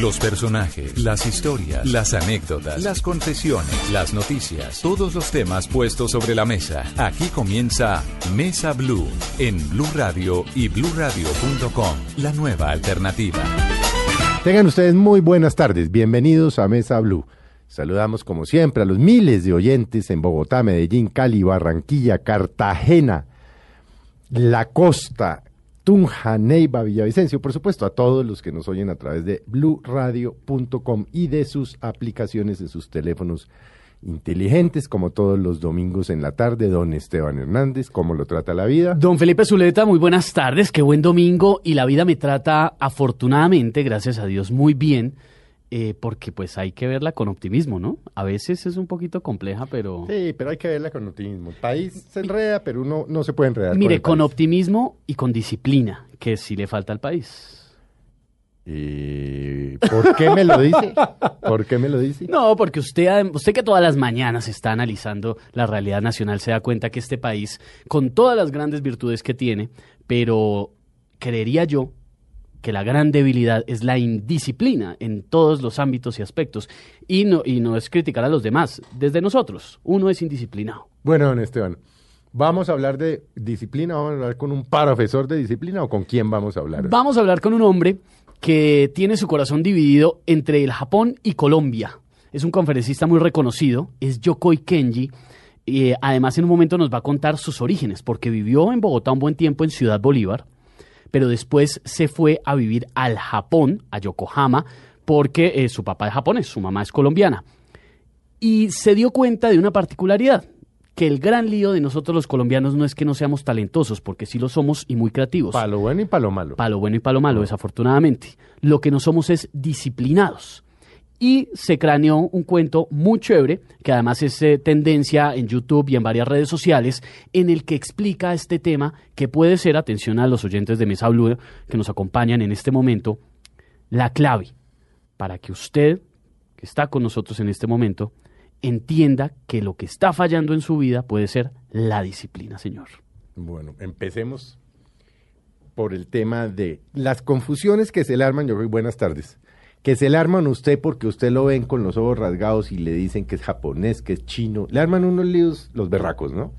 Los personajes, las historias, las anécdotas, las confesiones, las noticias, todos los temas puestos sobre la mesa. Aquí comienza Mesa Blue en Blue Radio y bluradio.com, la nueva alternativa. Tengan ustedes muy buenas tardes. Bienvenidos a Mesa Blue. Saludamos como siempre a los miles de oyentes en Bogotá, Medellín, Cali, Barranquilla, Cartagena, La Costa, Tunja, Neiva, Villavicencio, por supuesto, a todos los que nos oyen a través de bluradio.com y de sus aplicaciones de sus teléfonos inteligentes, como todos los domingos en la tarde. Don Esteban Hernández, ¿cómo lo trata la vida? Don Felipe Zuleta, muy buenas tardes, qué buen domingo y la vida me trata afortunadamente, gracias a Dios, muy bien. Eh, porque pues hay que verla con optimismo, ¿no? A veces es un poquito compleja, pero... Sí, pero hay que verla con optimismo. El país se enreda, pero uno no se puede enredar. Mire, con, con optimismo y con disciplina, que sí le falta al país. ¿Y por qué me lo dice? ¿Por qué me lo dice? No, porque usted, usted que todas las mañanas está analizando la realidad nacional se da cuenta que este país, con todas las grandes virtudes que tiene, pero creería yo que la gran debilidad es la indisciplina en todos los ámbitos y aspectos. Y no, y no es criticar a los demás, desde nosotros, uno es indisciplinado. Bueno, don Esteban, ¿vamos a hablar de disciplina? ¿Vamos a hablar con un profesor de disciplina o con quién vamos a hablar? Vamos a hablar con un hombre que tiene su corazón dividido entre el Japón y Colombia. Es un conferencista muy reconocido, es Yokoi Kenji. Y además, en un momento nos va a contar sus orígenes, porque vivió en Bogotá un buen tiempo en Ciudad Bolívar pero después se fue a vivir al Japón, a Yokohama, porque eh, su papá es japonés, su mamá es colombiana. Y se dio cuenta de una particularidad, que el gran lío de nosotros los colombianos no es que no seamos talentosos, porque sí lo somos y muy creativos. Para lo bueno y para lo malo. Para lo bueno y para lo malo, desafortunadamente. Lo que no somos es disciplinados y se craneó un cuento muy chévere, que además es eh, tendencia en YouTube y en varias redes sociales, en el que explica este tema que puede ser, atención a los oyentes de Mesa Blue que nos acompañan en este momento, la clave para que usted, que está con nosotros en este momento, entienda que lo que está fallando en su vida puede ser la disciplina, señor. Bueno, empecemos por el tema de las confusiones que se le arman. Yo buenas tardes que se le arman a usted porque usted lo ven con los ojos rasgados y le dicen que es japonés, que es chino. Le arman unos líos los berracos, ¿no?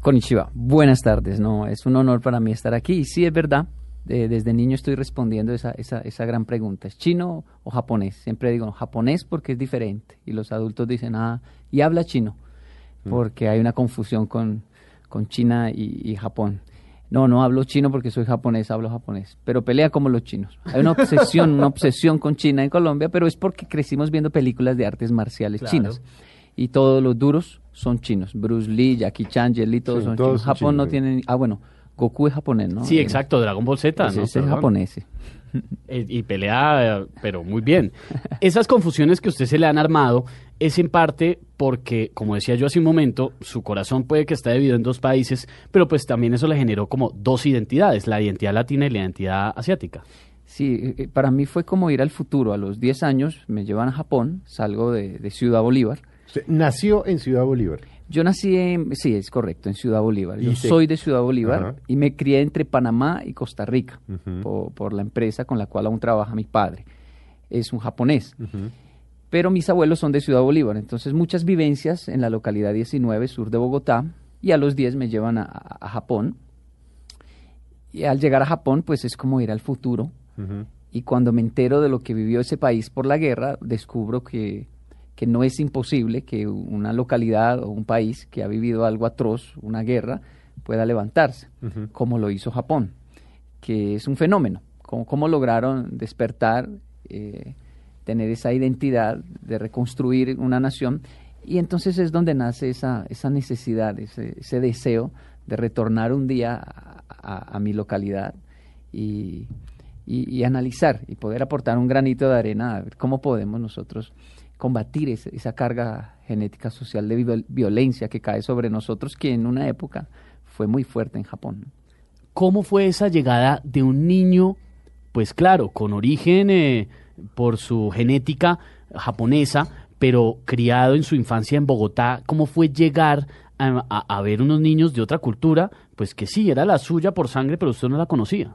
Konnichiwa, buenas tardes, no, es un honor para mí estar aquí. Y sí, es verdad, desde niño estoy respondiendo esa, esa, esa gran pregunta, ¿es chino o japonés? Siempre digo japonés porque es diferente. Y los adultos dicen, ah, y habla chino, mm. porque hay una confusión con, con China y Japón. No, no hablo chino porque soy japonés, hablo japonés, pero pelea como los chinos. Hay una obsesión, una obsesión con China en Colombia, pero es porque crecimos viendo películas de artes marciales chinas. Y todos los duros son chinos. Bruce Lee, Jackie Chan, Jet todos son chinos. Japón no tiene... Ah, bueno, Goku es japonés, ¿no? Sí, exacto, Dragon Ball Z, ¿no? es japonés, y pelea, pero muy bien. Esas confusiones que usted se le han armado es en parte porque, como decía yo hace un momento, su corazón puede que esté dividido en dos países, pero pues también eso le generó como dos identidades, la identidad latina y la identidad asiática. Sí, eh, eh, para mí fue como ir al futuro. A los 10 años me llevan a Japón, salgo de, Ciudad Bolívar. nació en Ciudad Bolívar. Yo nací en, sí, es correcto, en Ciudad Bolívar. Yo soy de Ciudad Bolívar y me crié entre Panamá y Costa Rica por, la empresa con la cual aún trabaja mi padre. Es un japonés. Pero mis abuelos son de Ciudad Bolívar, entonces muchas vivencias en la localidad 19, sur de Bogotá, y a los 10 me llevan a, Japón. Y al llegar a Japón, pues es como ir al futuro. Y cuando me entero de lo que vivió ese país por la guerra, descubro que que no es imposible que una localidad o un país que ha vivido algo atroz, una guerra, pueda levantarse, como lo hizo Japón, que es un fenómeno. Cómo, lograron despertar, eh, tener esa identidad de reconstruir una nación. Y entonces es donde nace esa, esa necesidad, ese, ese deseo de retornar un día a, mi localidad y, y, analizar y poder aportar un granito de arena a ver cómo podemos nosotros combatir esa carga genética social de violencia que cae sobre nosotros, que en una época fue muy fuerte en Japón. ¿Cómo fue esa llegada de un niño, pues claro, con origen eh, por su genética japonesa, pero criado en su infancia en Bogotá? ¿Cómo fue llegar a, a ver unos niños de otra cultura, pues que sí, era la suya por sangre, pero usted no la conocía?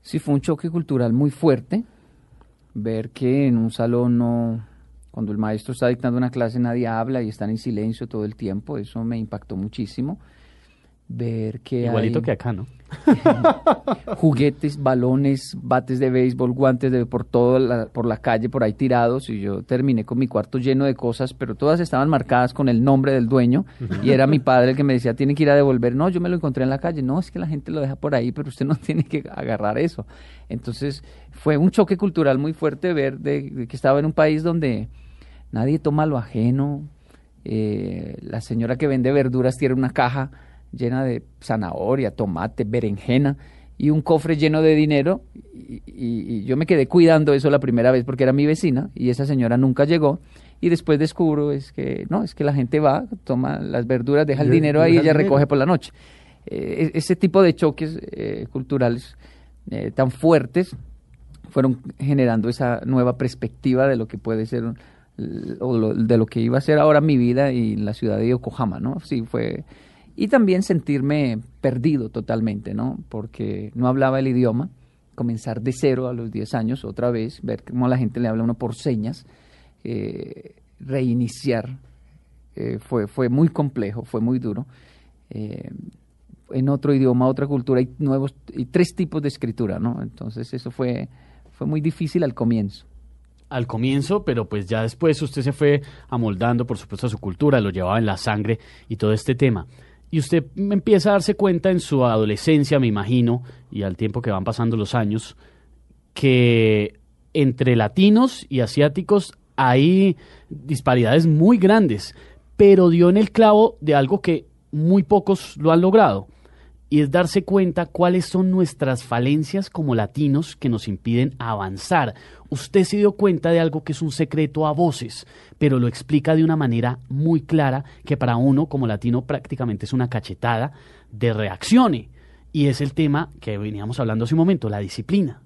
Sí, fue un choque cultural muy fuerte ver que en un salón no, cuando el maestro está dictando una clase nadie habla y están en silencio todo el tiempo, eso me impactó muchísimo. Ver que Igualito que acá, ¿no? juguetes, balones, bates de béisbol, guantes de por todo la, por la calle por ahí tirados y yo terminé con mi cuarto lleno de cosas, pero todas estaban marcadas con el nombre del dueño y era mi padre el que me decía, "Tiene que ir a devolver." No, yo me lo encontré en la calle. No, es que la gente lo deja por ahí, pero usted no tiene que agarrar eso. Entonces, fue un choque cultural muy fuerte ver de, que estaba en un país donde nadie toma lo ajeno. Eh, la señora que vende verduras tiene una caja llena de zanahoria, tomate, berenjena y un cofre lleno de dinero. Y, yo me quedé cuidando eso la primera vez porque era mi vecina y esa señora nunca llegó. Y después descubro es que no, es que la gente va, toma las verduras, deja el dinero ahí y ella recoge por la noche. Eh, e, ese tipo de choques eh, culturales eh, tan fuertes fueron generando esa nueva perspectiva de lo que puede ser o de lo que iba a ser ahora mi vida y la ciudad de Yokohama, ¿no? Sí, fue y también sentirme perdido totalmente, ¿no? Porque no hablaba el idioma, comenzar de cero a los 10 años, otra vez, ver cómo la gente le habla a uno por señas, eh, reiniciar, eh, fue, fue muy complejo, fue muy duro. Eh, en otro idioma, otra cultura, y nuevos, y tres tipos de escritura, ¿no? Entonces eso fue, fue muy difícil al comienzo al comienzo, pero pues ya después usted se fue amoldando, por supuesto, a su cultura, lo llevaba en la sangre y todo este tema. Y usted empieza a darse cuenta en su adolescencia, me imagino, y al tiempo que van pasando los años, que entre latinos y asiáticos hay disparidades muy grandes, pero dio en el clavo de algo que muy pocos lo han logrado, y es darse cuenta cuáles son nuestras falencias como latinos que nos impiden avanzar. Usted se dio cuenta de algo que es un secreto a voces, pero lo explica de una manera muy clara que para uno como latino prácticamente es una cachetada de reaccione. Y es el tema que veníamos hablando hace un momento, la disciplina.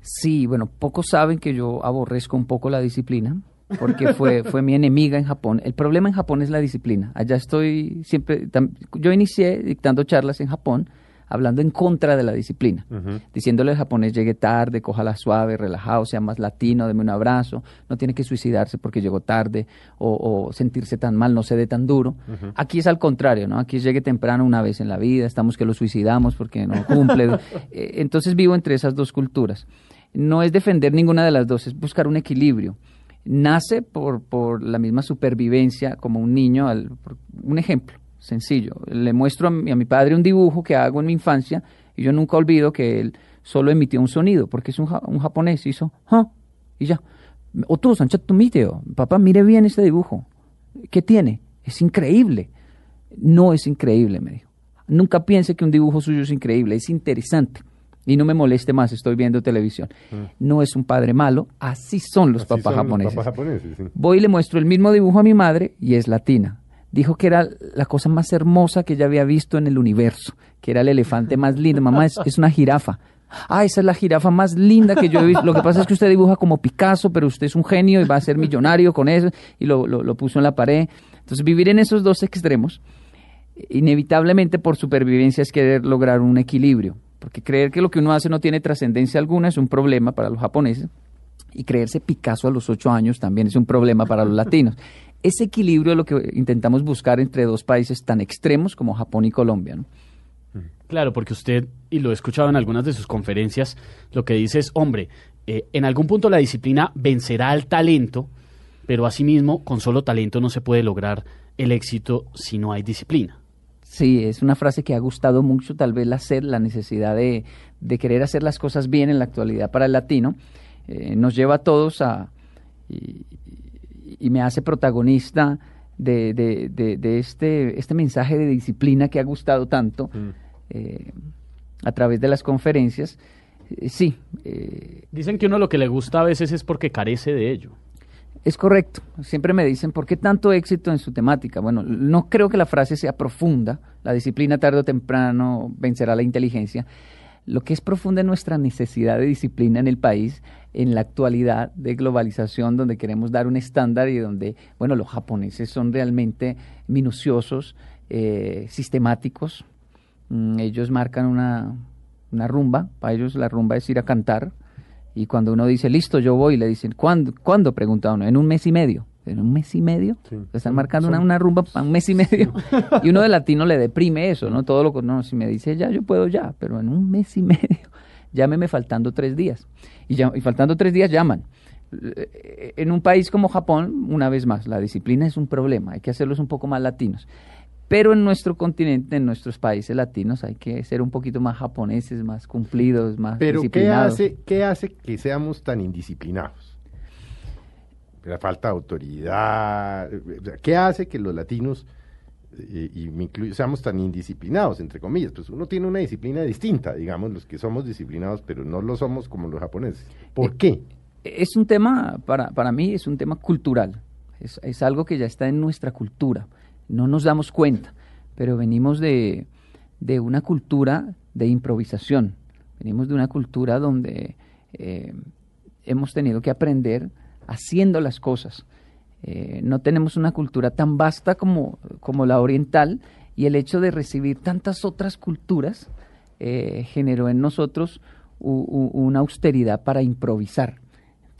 Sí, bueno, pocos saben que yo aborrezco un poco la disciplina porque fue, fue mi enemiga en Japón. El problema en Japón es la disciplina. Allá estoy siempre, yo inicié dictando charlas en Japón hablando en contra de la disciplina, diciéndole al japonés llegue tarde, la suave, relajado, sea más latino, deme un abrazo, no tiene que suicidarse porque llegó tarde o, sentirse tan mal, no se dé tan duro. Aquí es al contrario, ¿no? Aquí llegue temprano una vez en la vida, estamos que lo suicidamos porque no cumple. Eh, entonces vivo entre esas dos culturas. No es defender ninguna de las dos, es buscar un equilibrio nace por, por la misma supervivencia como un niño. Al, un ejemplo sencillo, le muestro a mi, padre un dibujo que hago en mi infancia y yo nunca olvido que él solo emitió un sonido, porque es un, un japonés, hizo, y ya. Otro tu miteo, papá, mire bien este dibujo. ¿Qué tiene? Es increíble. No es increíble, me dijo. Nunca piense que un dibujo suyo es increíble, es interesante y no me moleste más, estoy viendo televisión. Mm. No es un padre malo, así son los papás japoneses. Voy y le muestro el mismo dibujo a mi madre y es latina. Dijo que era la cosa más hermosa que ella había visto en el universo, que era el elefante más lindo. Mamá, es, una jirafa. Ah, esa es la jirafa más linda que yo he visto. Lo que pasa es que usted dibuja como Picasso, pero usted es un genio y va a ser millonario con eso. Y lo, lo puso en la pared. Entonces, vivir en esos dos extremos, inevitablemente por supervivencia es querer lograr un equilibrio porque creer que lo que uno hace no tiene trascendencia alguna es un problema para los japoneses y creerse Picasso a los ocho años también es un problema para los latinos. Ese equilibrio es lo que intentamos buscar entre dos países tan extremos como Japón y Colombia. Claro, porque usted, y lo he escuchado en algunas de sus conferencias, lo que dice es, hombre, eh, en algún punto la disciplina vencerá al talento, pero asimismo con solo talento no se puede lograr el éxito si no hay disciplina. Sí, es una frase que ha gustado mucho, tal vez la sed, la necesidad de, querer hacer las cosas bien en la actualidad para el latino, eh, nos lleva a todos a, y, me hace protagonista de, de, este, este mensaje de disciplina que ha gustado tanto mm. eh, a través de las conferencias. Eh, sí. Dicen que uno lo que le gusta a veces es porque carece de ello. Es correcto. Siempre me dicen, ¿por qué tanto éxito en su temática? Bueno, no creo que la frase sea profunda. La disciplina tarde o temprano vencerá la inteligencia. Lo que es profunda es nuestra necesidad de disciplina en el país, en la actualidad de globalización, donde queremos dar un estándar y donde, bueno, los japoneses son realmente minuciosos, eh, sistemáticos. Mm, ellos marcan una, una rumba. Para ellos la rumba es ir a cantar Y cuando uno dice, listo, yo voy, le dicen, ¿cuándo? ¿Cuándo? Pregunta uno, en un mes y medio. ¿En un mes y medio? Están marcando una, una, rumba para un mes y medio. y uno de latino le deprime eso, ¿no? Todo lo que no, si me dice ya, yo puedo ya, pero en un mes y medio, llámeme faltando tres días. Y, ya, y faltando tres días llaman. Eh, en un país como Japón, una vez más, la disciplina es un problema, hay que hacerlos un poco más latinos. Pero en nuestro continente, en nuestros países latinos, hay que ser un poquito más japoneses, más cumplidos, más Pero disciplinados. ¿qué hace, ¿qué hace que seamos tan indisciplinados? La falta de autoridad. ¿Qué hace que los latinos, eh, y me incluyo, seamos tan indisciplinados, entre comillas? Pues uno tiene una disciplina distinta, digamos, los que somos disciplinados, pero no lo somos como los japoneses. ¿Por Eh, qué? Es un tema, para, para mí, es un tema cultural. Es, es algo que ya está en nuestra cultura. No nos damos cuenta, pero venimos de, de una cultura de improvisación. Venimos de una cultura donde eh, hemos tenido que aprender haciendo las cosas. Eh, no tenemos una cultura tan vasta como, como la oriental y el hecho de recibir tantas otras culturas eh, generó en nosotros una austeridad para improvisar.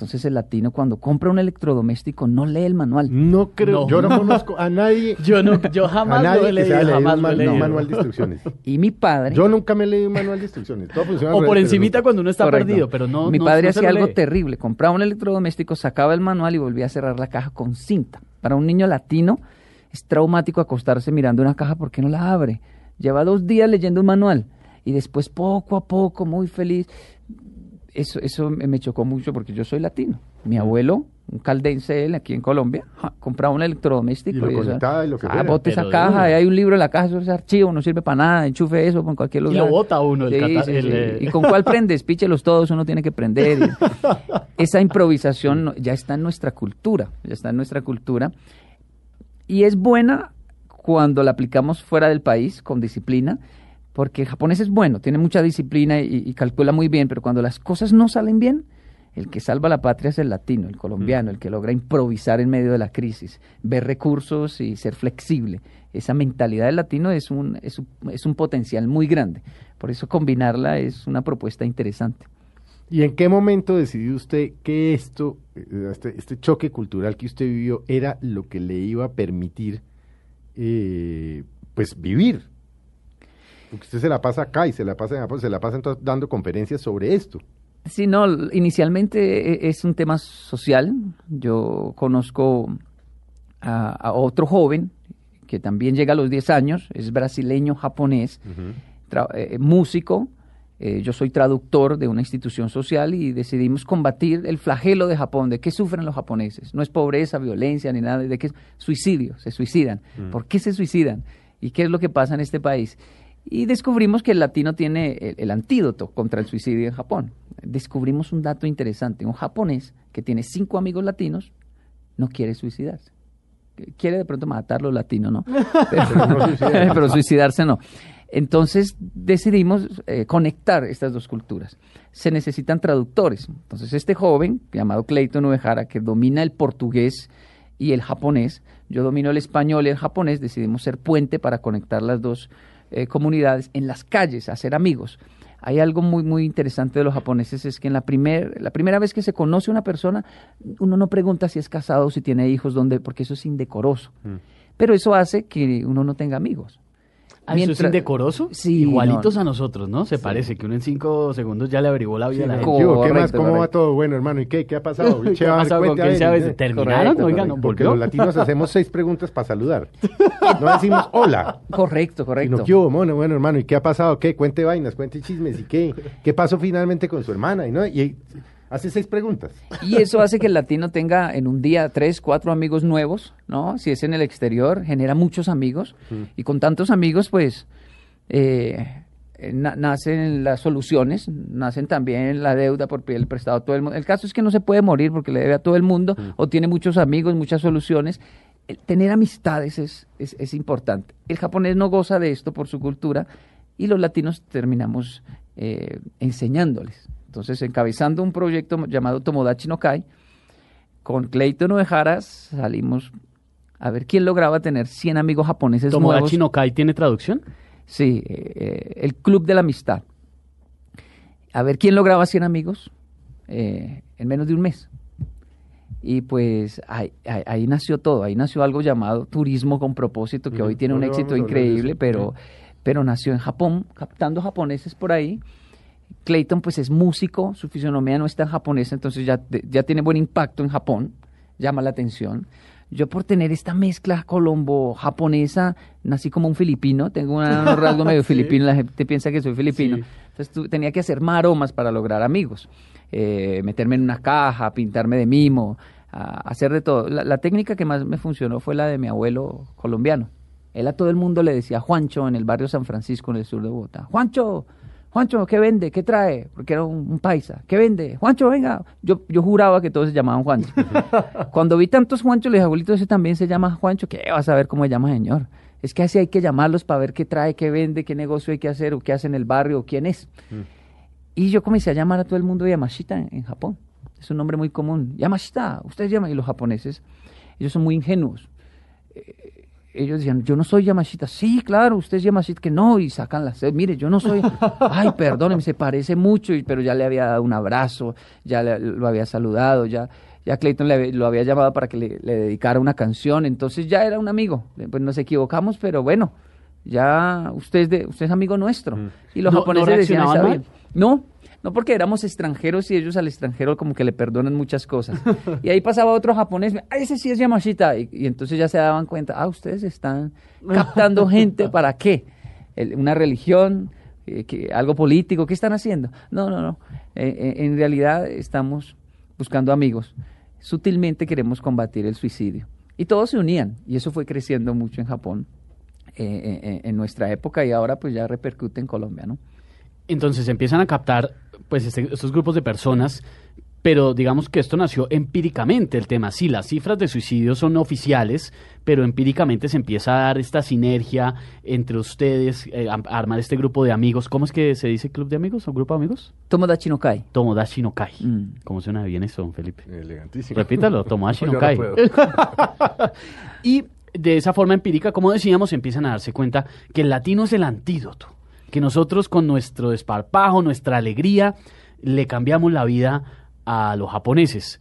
Entonces el latino cuando compra un electrodoméstico no lee el manual. No creo, No. yo no conozco a nadie, Yo, no, yo a jamás nadie lo he leído, leído jamás un, lo he man- un leído. manual de instrucciones. Y mi padre, Yo nunca me he leído un manual de instrucciones. Todo funciona O por pero encimita cuando uno está Correcto. perdido, pero no mi no- padre no hacía algo lee. terrible, compraba un electrodoméstico, sacaba el manual y volvía a cerrar la caja con cinta. Para un niño latino es traumático acostarse mirando una caja porque no la abre. Lleva dos días leyendo un manual y después poco a poco, muy feliz. Eso, eso me me chocó mucho porque yo soy latino. Mi abuelo, un caldense él aquí en Colombia, ja, compraba un electrodoméstico. Y lo conectaba y lo que ah, bote esa caja, ahí hay un libro en la caja, eso es archivo, no sirve para nada, enchufe eso por cualquier Y lugar. lo bota uno, el Sí, cata- sí, el, sí. eh, ¿Y con cuál prendes? Píchelos todos, uno tiene que prender. y- Esa improvisación ya está en nuestra cultura, ya está en nuestra cultura. Y es buena cuando la aplicamos fuera del país, con disciplina, porque el japonés es bueno, tiene mucha disciplina y, y calcula muy bien, pero cuando las cosas no salen bien, el que salva la patria es el latino, el colombiano, el que logra improvisar en medio de la crisis, ver recursos y ser flexible. Esa mentalidad del latino es un, es un, es un potencial muy grande. Por eso combinarla es una propuesta interesante. ¿Y en qué momento decidió usted que esto, eh, este, este choque cultural que usted vivió, era lo que le iba a permitir, eh, pues, vivir? Porque usted se la pasa acá y se la pasa en Japón, se la pasa entonces dando conferencias sobre esto. Sí, no, inicialmente e- es un tema social. Yo conozco a, a otro joven que también llega a los 10 años, es brasileño japonés, tra- eh, músico. eh, yo soy traductor de una institución social y decidimos combatir el flagelo de Japón, de qué sufren los japoneses. No es pobreza, violencia ni nada, de qué es suicidio, se suicidan. ¿Por qué se suicidan? ¿Y qué es lo que pasa en este país? Y descubrimos que el latino tiene el, el antídoto contra el suicidio en Japón. Descubrimos un dato interesante. Un japonés que tiene cinco amigos latinos no quiere suicidarse. Quiere de pronto matar a los latinos, ¿no? Pero, no suicidarse. pero suicidarse no. Entonces decidimos eh, conectar estas dos culturas. Se necesitan traductores. Entonces este joven, llamado Clayton Uehara, que domina el portugués y el japonés, yo domino el español y el japonés, decidimos ser puente para conectar las dos eh, comunidades en las calles, hacer amigos. Hay algo muy, muy interesante de los japoneses, es que en la, primer, la primera vez que se conoce una persona, uno no pregunta si es casado si tiene hijos, dónde, porque eso es indecoroso. Pero eso hace que uno no tenga amigos. Ah, ¿Eso es Mientras- indecoroso? Sí, Igualitos no. a nosotros, ¿no? Se parece que uno en cinco segundos ya le averiguó la vida a la ¿Qué, gente. ¿Qué más? Correcto, ¿Cómo va correcto. todo? Bueno, hermano, ¿y qué? ¿Qué ha pasado? ¿Qué ha pasado con quién. ¿Terminaron? Correcto, Oiga, ¿no correcto. Porque los latinos hacemos seis preguntas para saludar. No decimos hola. Correcto, correcto. Sino, ¿qué hubo? Bueno, bueno, hermano, ¿y qué ha pasado? ¿Qué? Cuente vainas, cuente chismes. ¿Y qué? ¿Qué pasó finalmente con su hermana? Y, no, y hace seis preguntas. Y eso hace que el latino tenga en un día tres, cuatro amigos nuevos, ¿no? Si es en el exterior, genera muchos amigos. Y con tantos amigos, pues, eh, eh, na- nacen las soluciones, nacen también la deuda por el prestado a todo el mundo. El caso es que no se puede morir porque le debe a todo el mundo, o tiene muchos amigos, muchas soluciones. El tener amistades es, es, es importante. El japonés no goza de esto por su cultura y los latinos terminamos eh, enseñándoles. Entonces, encabezando un proyecto llamado Tomodachi no Kai, con Clayton Uehara salimos a ver quién lograba tener 100 amigos japoneses nuevos. ¿Tomodachi no Kai tiene traducción? Sí, eh, eh, el Club de la Amistad. A ver quién lograba 100 amigos. eh, en menos de un mes. Y pues ahí, nació todo, ahí nació algo llamado turismo con propósito, que hoy tiene un éxito increíble, pero, pero nació en Japón, captando japoneses por ahí. Clayton pues es músico, su fisonomía no está en japonesa, entonces ya, ya tiene buen impacto en Japón, llama la atención. Yo por tener esta mezcla colombo-japonesa, nací como un filipino, tengo un rasgo medio filipino, la gente piensa que soy filipino. Entonces tenía que hacer maromas para lograr amigos. Eh, meterme en una caja, pintarme de mimo, hacer de todo. La, técnica que más me funcionó fue la de mi abuelo colombiano. Él a todo el mundo le decía Juancho en el barrio San Francisco, en el sur de Bogotá. Juancho, Juancho, ¿qué vende? ¿Qué trae? Porque era un, paisa. ¿Qué vende? Juancho, venga. Yo, yo juraba que todos se llamaban Juancho. Cuando vi tantos Juancho, le dije, abuelito, ese también se llama Juancho. ¿Qué vas a ver cómo se llama, señor? Es que así hay que llamarlos para ver qué trae, qué vende, qué negocio hay que hacer, o qué hace en el barrio, o quién es. Mm. Y yo comencé a llamar a todo el mundo Yamashita en, Japón. Es un nombre muy común. Yamashita, ustedes llaman. Y los japoneses, ellos son muy ingenuos. Ellos decían, yo no soy Yamashita. Sí, claro, usted es Yamashita. Que no, y sacan las... Mire, yo no soy... Ay, perdóneme, se parece mucho, pero ya le había dado un abrazo, ya lo había saludado, ya... Ya Clayton le, lo había llamado para que le, dedicara una canción, entonces ya era un amigo. Pues nos equivocamos, pero bueno, ya usted es, de, usted es amigo nuestro. Mm. Y los japoneses decían, está no, no porque éramos extranjeros y ellos al extranjero como que le perdonan muchas cosas. Y ahí pasaba otro japonés, ah, ese sí es Yamashita. Y, entonces ya se daban cuenta, ah, ustedes están captando gente, ¿para qué? una religión, eh, algo político, ¿qué están haciendo? No, no, no. Eh, eh, en realidad estamos buscando amigos. Sutilmente queremos combatir el suicidio. Y todos se unían, y eso fue creciendo mucho en Japón en nuestra época y ahora pues ya repercute en Colombia, ¿no? Entonces empiezan a captar pues este, estos grupos de personas, pero digamos que esto nació empíricamente el tema. Sí, las cifras de suicidios son oficiales, pero empíricamente se empieza a dar esta sinergia entre ustedes, eh, a, armar este grupo de amigos. ¿Cómo es que se dice club de amigos o grupo de amigos? Tomodachi no Kai. Tomodachi no Kai. Mm. ¿Cómo suena bien eso, Felipe? Elegantísimo. Repítalo, Tomodachi no Kai. y de esa forma empírica, como decíamos, empiezan a darse cuenta que el latino es el antídoto que nosotros con nuestro desparpajo, nuestra alegría, le cambiamos la vida a los japoneses.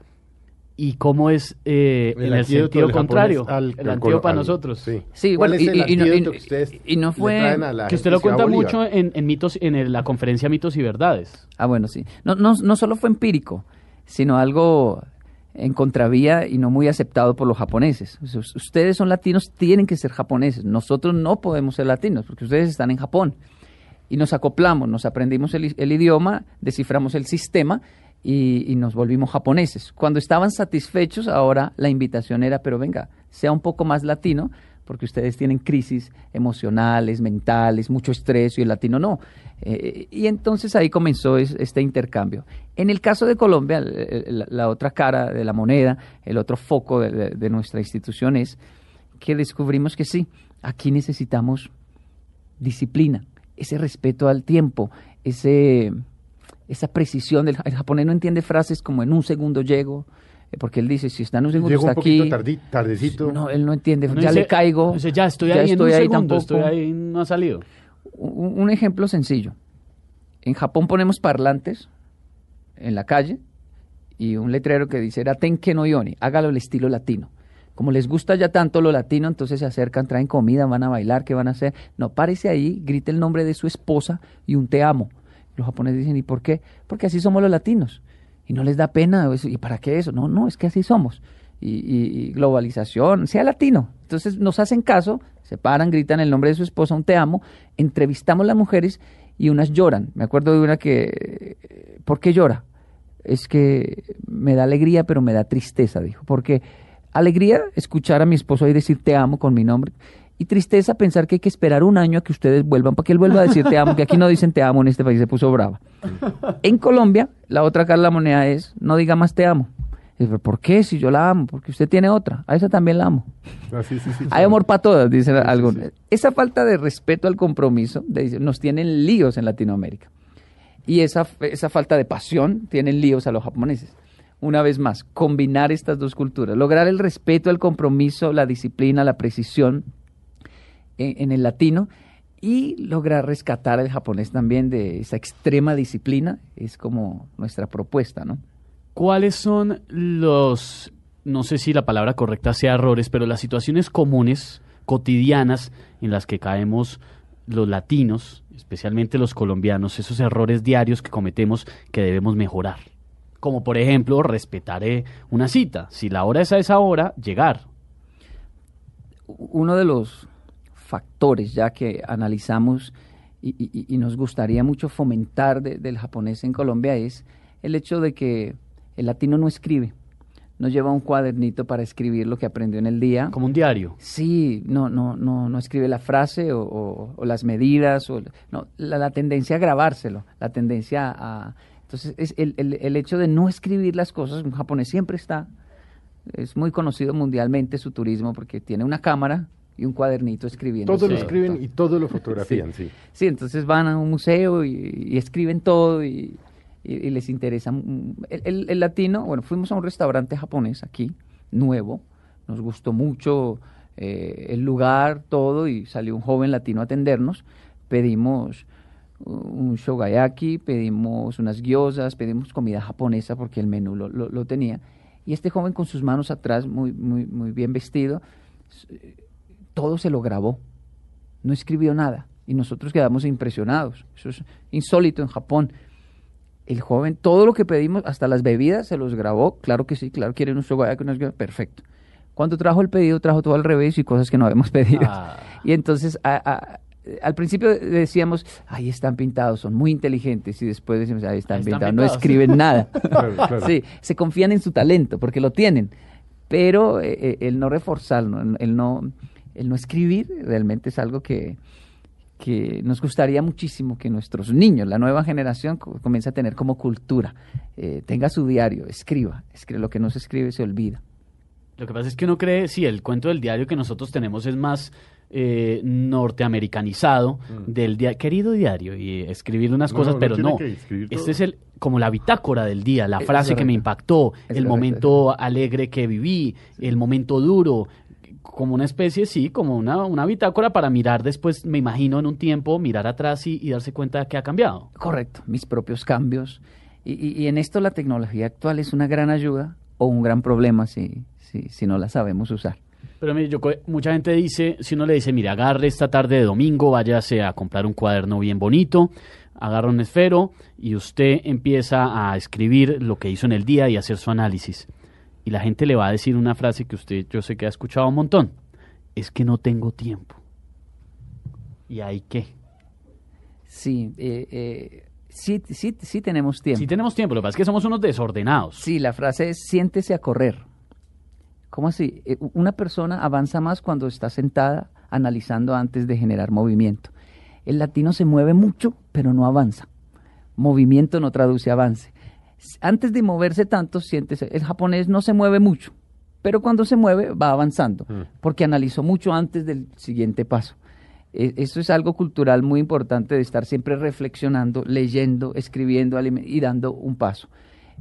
¿Y cómo es eh, en el sentido contrario? el antídoto para nosotros. Sí. sí ¿Cuál es el y, antídoto que ustedes y no fue que usted lo cuenta mucho en, mitos, en la conferencia Mitos y Verdades. Ah, bueno, sí. No, no, no solo fue empírico, sino algo en contravía y no muy aceptado por los japoneses. Ustedes son latinos, tienen que ser japoneses. Nosotros no podemos ser latinos porque ustedes están en Japón y nos acoplamos, nos aprendimos el, idioma, desciframos el sistema y, nos volvimos japoneses. Cuando estaban satisfechos, ahora la invitación era, pero venga, sea un poco más latino, porque ustedes tienen crisis emocionales, mentales, mucho estrés y el latino no. Eh, y entonces ahí comenzó este intercambio. En el caso de Colombia, la, otra cara de la moneda, el otro foco de nuestra institución es que descubrimos que sí, aquí necesitamos disciplina ese respeto al tiempo, ese, esa precisión. Del, el japonés no entiende frases como en un segundo llego, eh, porque él dice, si está en un segundo, está un aquí. tardecito. No, él no entiende, ya le caigo. ya estoy ahí en un segundo, estoy ahí, no ha salido. Un, un, ejemplo sencillo. En Japón ponemos parlantes en la calle y un letrero que dice, Raten que no yoni, hágalo el estilo latino como les gusta ya tanto lo latino, entonces se acercan, traen comida, van a bailar, ¿qué van a hacer? No, párese ahí, grite el nombre de su esposa y un te amo. Los japoneses dicen, ¿y por qué? Porque así somos los latinos. Y no les da pena, ¿y para qué eso? No, no, es que así somos. Y, globalización, sea latino. Entonces nos hacen caso, se paran, gritan el nombre de su esposa, un te amo, entrevistamos a las mujeres y unas lloran. Me acuerdo de una que, ¿por qué llora? Es que me da alegría, pero me da tristeza, dijo. Porque Alegría escuchar a mi esposo ahí decir te amo con mi nombre. Y tristeza pensar que hay que esperar un año a que ustedes vuelvan para que él vuelva a decir te amo, que aquí no dicen te amo, en este país se puso brava. En Colombia, la otra cara de la moneda es no diga más te amo. ¿Por qué? Si yo la amo, porque usted tiene otra. A esa también la amo. Ah, hay amor para todas, dicen algunos. Esa falta de respeto al compromiso nos tienen líos en Latinoamérica. Y esa, esa falta de pasión tienen líos a los japoneses una vez más, combinar estas dos culturas, lograr el respeto, el compromiso, la disciplina, la precisión en, el latino y lograr rescatar al japonés también de esa extrema disciplina, es como nuestra propuesta, ¿no? ¿cuáles son los, no sé si la palabra correcta sea errores, pero las situaciones comunes, cotidianas, en las que caemos los latinos, especialmente los colombianos, esos errores diarios que cometemos que debemos mejorar? Como por ejemplo, respetaré una cita. Si la hora es a esa hora, llegar. Uno de los factores ya que analizamos y, nos gustaría mucho fomentar del japonés en Colombia es el hecho de que el latino no escribe, no lleva un cuadernito para escribir lo que aprendió en el día. Como un diario. Sí, no, no, no, no escribe la frase o, las medidas, o, no, la, tendencia a grabárselo, la tendencia a... Entonces, es el, el, el hecho de no escribir las cosas, un japonés siempre está, es muy conocido mundialmente su turismo porque tiene una cámara y un cuadernito escribiendo. Todo lo escriben y todo lo fotografían, sí. Sí, entonces van a un museo y, escriben todo y, les interesa. El, latino, bueno, fuimos a un restaurante japonés aquí, nuevo, nos gustó mucho eh, el lugar, todo, y salió un joven latino a atendernos. Pedimos un shogayaki, pedimos unas gyozas, pedimos comida japonesa porque el menú lo, lo tenía. Y este joven con sus manos atrás, muy, muy, muy bien vestido, todo se lo grabó, no escribió nada y nosotros quedamos impresionados. Eso es insólito en Japón. El joven, todo lo que pedimos, hasta las bebidas, se los grabó. Claro que sí, claro, quieren un shogayaki, perfecto. Cuando trajo el pedido, trajo todo al revés y cosas que no habíamos pedido. Ah. Y entonces, al principio decíamos, ahí están pintados, son muy inteligentes, y después decimos, ahí están, pintados, no escriben nada. Sí, se confían en su talento, porque lo tienen, pero eh, eh, el no reforzarlo, el no el no escribir realmente es algo que, que nos gustaría muchísimo que nuestros niños, la nueva generación, comience a tener como cultura. Eh, tenga su diario, escriba, escriba. Lo que no se escribe se olvida. Lo que pasa es que uno cree, sí, el cuento del diario que nosotros tenemos es más eh, norteamericanizado mm. del día, querido diario, y escribir unas cosas, pero no. Este es el como la bitácora del día, la frase que me impactó, el momento alegre que viví, el momento duro, como una especie, sí, como una, una bitácora para mirar después, me imagino, en un tiempo, mirar atrás y, darse cuenta que ha cambiado. Correcto, mis propios cambios. Y, y, en esto la tecnología actual es una gran ayuda o un gran problema si, si, si no la sabemos usar. Pero mire, yo, mucha gente dice, si uno le dice, mire, agarre esta tarde de domingo, váyase a comprar un cuaderno bien bonito, agarra un esfero y usted empieza a escribir lo que hizo en el día y hacer su análisis y la gente le va a decir una frase que usted yo sé que ha escuchado un montón, es que no tengo tiempo. ¿Y ahí qué? Sí, eh, eh, sí, sí, sí tenemos tiempo. Sí tenemos tiempo, lo que pasa es que somos unos desordenados. Sí, la frase es siéntese a correr. ¿Cómo así? Eh, una persona avanza más cuando está sentada analizando antes de generar movimiento. El latino se mueve mucho, pero no avanza. Movimiento no traduce avance antes de moverse tanto, siéntese, el japonés no se mueve mucho, pero cuando se mueve va avanzando, mm. porque analizó mucho antes del siguiente paso. E, eso es algo cultural muy importante de estar siempre reflexionando, leyendo, escribiendo y dando un paso.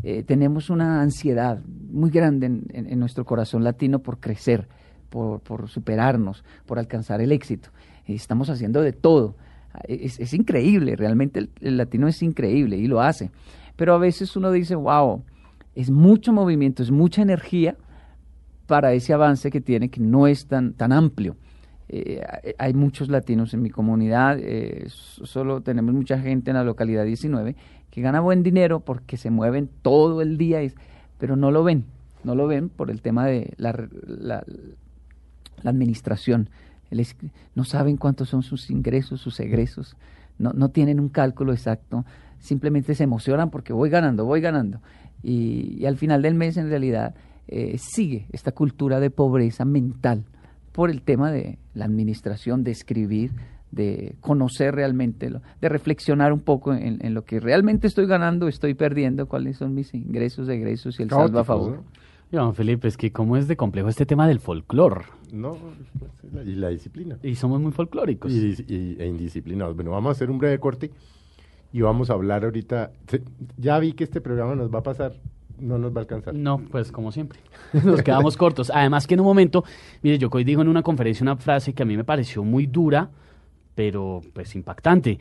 Eh, tenemos una ansiedad muy grande en, nuestro corazón latino por crecer, por, superarnos, por alcanzar el éxito. estamos haciendo de todo. Es, increíble, realmente el latino es increíble y lo hace. Pero a veces uno dice, wow, es mucho movimiento, es mucha energía para ese avance que tiene, que no es tan, tan amplio. Eh, hay muchos latinos en mi comunidad, eh, solo tenemos mucha gente en la localidad 19 que gana buen dinero porque se mueven todo el día, pero no lo ven, no lo ven por el tema de la, la, administración. no saben cuántos son sus ingresos, sus egresos, no, no tienen un cálculo exacto simplemente se emocionan porque voy ganando, voy ganando. Y, al final del mes, en realidad, eh, sigue esta cultura de pobreza mental por el tema de la administración, de escribir, de conocer realmente, de reflexionar un poco en, lo que realmente estoy ganando, estoy perdiendo, cuáles son mis ingresos, egresos y el saldo a favor. ¿no? Felipe, es que cómo es de complejo este tema del folclore. No, y la disciplina. Y somos muy folclóricos. Y, e indisciplinados. Bueno, vamos a hacer un breve corte y vamos a hablar ahorita. Ya vi que este programa nos va a pasar, no nos va a alcanzar. No, pues como siempre, nos quedamos cortos. Además que en un momento, mire, Yokoi dijo en una conferencia una frase que a mí me pareció muy dura, pero pues impactante.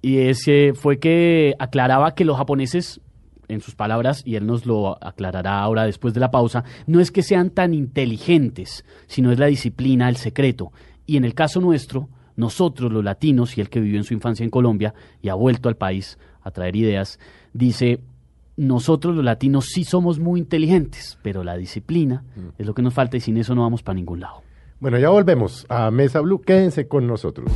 Y ese fue que aclaraba que los japoneses en sus palabras, y él nos lo aclarará ahora después de la pausa, no es que sean tan inteligentes, sino es la disciplina el secreto. Y en el caso nuestro, nosotros los latinos, y el que vivió en su infancia en Colombia y ha vuelto al país a traer ideas, dice, nosotros los latinos sí somos muy inteligentes, pero la disciplina mm. es lo que nos falta y sin eso no vamos para ningún lado. Bueno, ya volvemos a Mesa Blue. Quédense con nosotros.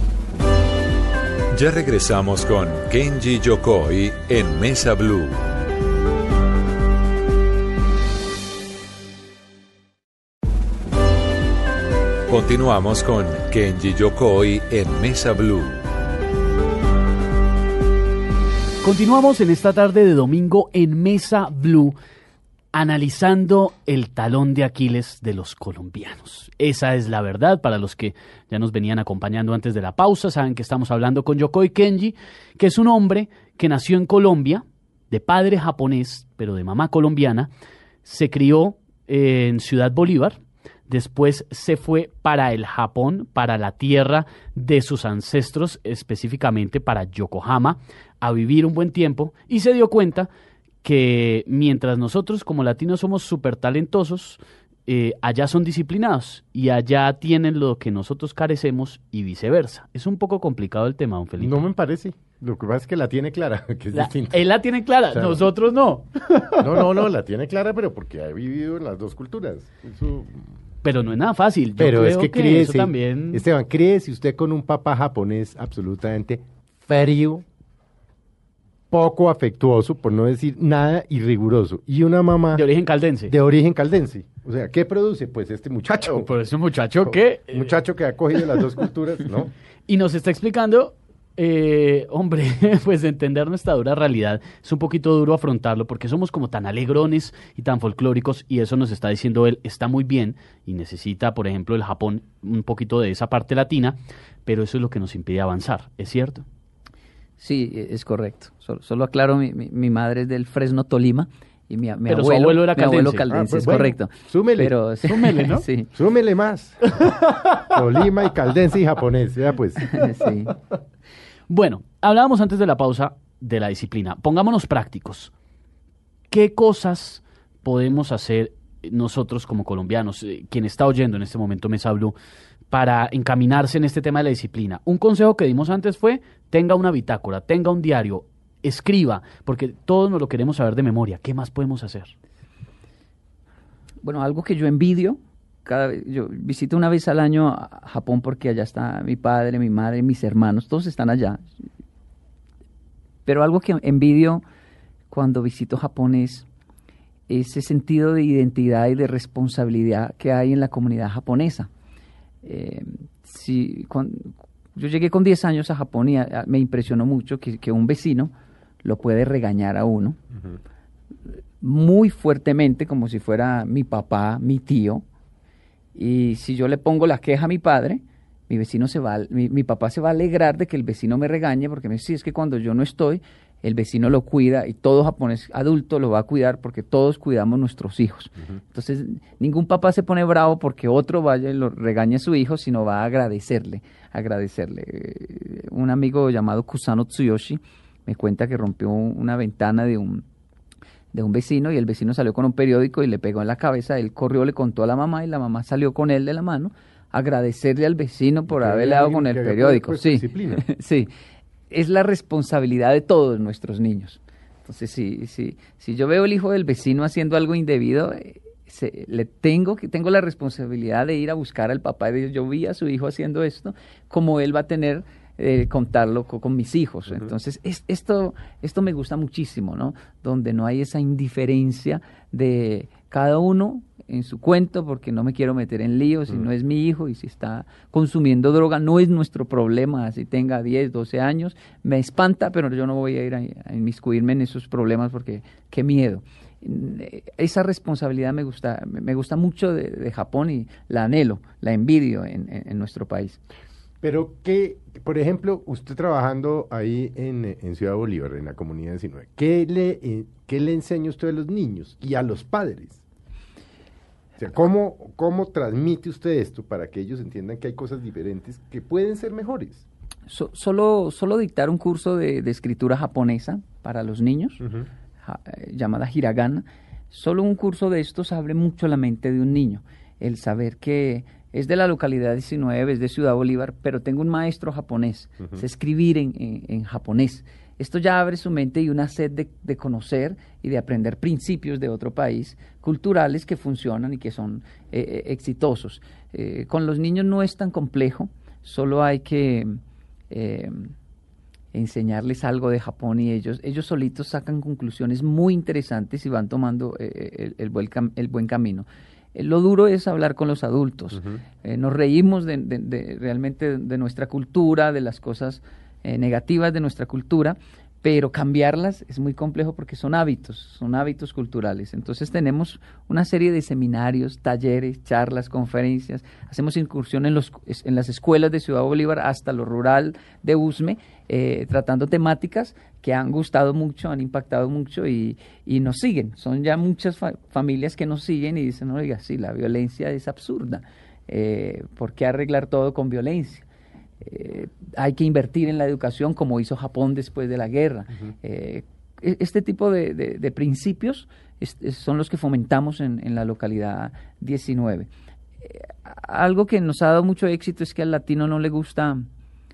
Ya regresamos con Kenji Yokoi en Mesa Blue. Continuamos con Kenji Yokoi en Mesa Blue. Continuamos en esta tarde de domingo en Mesa Blue analizando el talón de Aquiles de los colombianos. Esa es la verdad para los que ya nos venían acompañando antes de la pausa. Saben que estamos hablando con Yokoi Kenji, que es un hombre que nació en Colombia, de padre japonés, pero de mamá colombiana. Se crió en Ciudad Bolívar, después se fue para el Japón, para la tierra de sus ancestros, específicamente para Yokohama, a vivir un buen tiempo y se dio cuenta que mientras nosotros como latinos somos súper talentosos, eh, allá son disciplinados y allá tienen lo que nosotros carecemos y viceversa. Es un poco complicado el tema, don Felipe. No me parece. Lo que pasa es que la tiene clara, que es distinto. Él la tiene clara, nosotros no. No, no, no, la tiene clara, pero porque ha vivido en las dos culturas. Pero no es nada fácil. pero es que, que eso también... Esteban, ¿cree si usted con un papá japonés absolutamente frío, poco afectuoso, por no decir nada, y riguroso. Y una mamá... De origen caldense. De origen caldense. O sea, ¿qué produce? Pues este muchacho. Por ese muchacho que... Un muchacho que ha cogido las dos culturas, ¿no? y nos está explicando, eh, hombre, pues entender nuestra dura realidad es un poquito duro afrontarlo porque somos como tan alegrones y tan folclóricos y eso nos está diciendo él, está muy bien y necesita, por ejemplo, el Japón un poquito de esa parte latina, pero eso es lo que nos impide avanzar, ¿es cierto? Sí, e, es correcto. Solo, aclaro, mi, mi, madre es del Fresno, Tolima. Y mi, mi abuelo, abuelo, era caldense. Ah, pues es correcto. Súmele, Pero, súmele, ¿no? sí. Súmele más. Tolima y caldense y japonés, ya pues. sí. Bueno, hablábamos antes de la pausa de la disciplina. Pongámonos prácticos. ¿Qué cosas podemos hacer nosotros como colombianos? Eh, quien está oyendo en este momento me Blue, para encaminarse en este tema de la disciplina. Un consejo que dimos antes fue tenga una bitácora, tenga un diario, escriba, porque todos nos lo queremos saber de memoria. ¿Qué más podemos hacer? Bueno, algo que yo envidio, cada vez, yo visito una vez al año a Japón porque allá está mi padre, mi madre, mis hermanos, todos están allá. Pero algo que envidio cuando visito Japón es ese sentido de identidad y de responsabilidad que hay en la comunidad japonesa. Eh, si, yo llegué con 10 años a Japón y me impresionó mucho que, un vecino lo puede regañar a uno muy fuertemente, como si fuera mi papá, mi tío. Y si yo le pongo la queja a mi padre, mi vecino se va, mi, mi papá se va a alegrar de que el vecino me regañe, porque me dice, sí, es que cuando yo no estoy, el vecino lo cuida y todo japonés adulto lo va a cuidar porque todos cuidamos nuestros hijos. Entonces, ningún papá se pone bravo porque otro vaya y lo regañe a su hijo, sino va a agradecerle, agradecerle. Eh, un amigo llamado Kusano Tsuyoshi me cuenta que rompió una ventana de un de un vecino y el vecino salió con un periódico y le pegó en la cabeza, él corrió, le contó a la mamá y la mamá salió con él de la mano agradecerle al vecino por haberle dado con el periódico. Sí, sí, es la responsabilidad de todos nuestros niños. Entonces, si, si, si yo veo el hijo del vecino haciendo algo indebido, eh, le tengo que tengo la responsabilidad de ir a buscar al papá y decir, yo vi a su hijo haciendo esto, como él va a tener eh, contarlo con, mis hijos. Entonces, es, esto, esto me gusta muchísimo, ¿no? Donde no hay esa indiferencia de cada uno en su cuento porque no me quiero meter en líos si mm. no es mi hijo y si está consumiendo droga no es nuestro problema, si tenga 10, 12 años, me espanta, pero yo no voy a ir a, inmiscuirme en esos problemas porque qué miedo. Esa responsabilidad me gusta, me gusta mucho de, Japón y la anhelo, la envidio en, nuestro país. Pero que, por ejemplo, usted trabajando ahí en, en, Ciudad Bolívar, en la comunidad 19, ¿qué le, eh, ¿qué le enseña usted a los niños y a los padres? ¿Cómo, ¿cómo transmite usted esto para que ellos entiendan que hay cosas diferentes que pueden ser mejores? solo, solo dictar un curso de, escritura japonesa para los niños. llamada hiragana. Solo un curso de estos abre mucho la mente de un niño. El saber que es de la localidad 19, es de Ciudad Bolívar, pero tengo un maestro japonés, es escribir en, japonés. Esto ya abre su mente y una sed de, conocer y de aprender principios de otro país, culturales que funcionan y que son eh, eh, exitosos. Eh, con los niños no es tan complejo, solo hay que enseñarles algo de Japón y ellos, ellos solitos sacan conclusiones muy interesantes y van tomando el, buen, el buen camino. Eh, lo duro es hablar con los adultos. Eh, nos reímos de, realmente de nuestra cultura, de las cosas eh, negativas de nuestra cultura, pero cambiarlas es muy complejo porque son hábitos, son hábitos culturales. Entonces tenemos una serie de seminarios, talleres, charlas, conferencias, hacemos incursión en, los, en las escuelas de Ciudad Bolívar hasta lo rural de Usme, eh, tratando temáticas que han gustado mucho, han impactado mucho y, nos siguen. Son ya muchas familias que nos siguen y dicen, oiga, sí, la violencia es absurda. Eh, ¿Por qué arreglar todo con violencia? Eh, hay que invertir en la educación como hizo Japón después de la guerra. Eh, e-, este tipo de, principios son los que fomentamos en, la localidad 19. Eh, algo que nos ha dado mucho éxito es que al latino no le gusta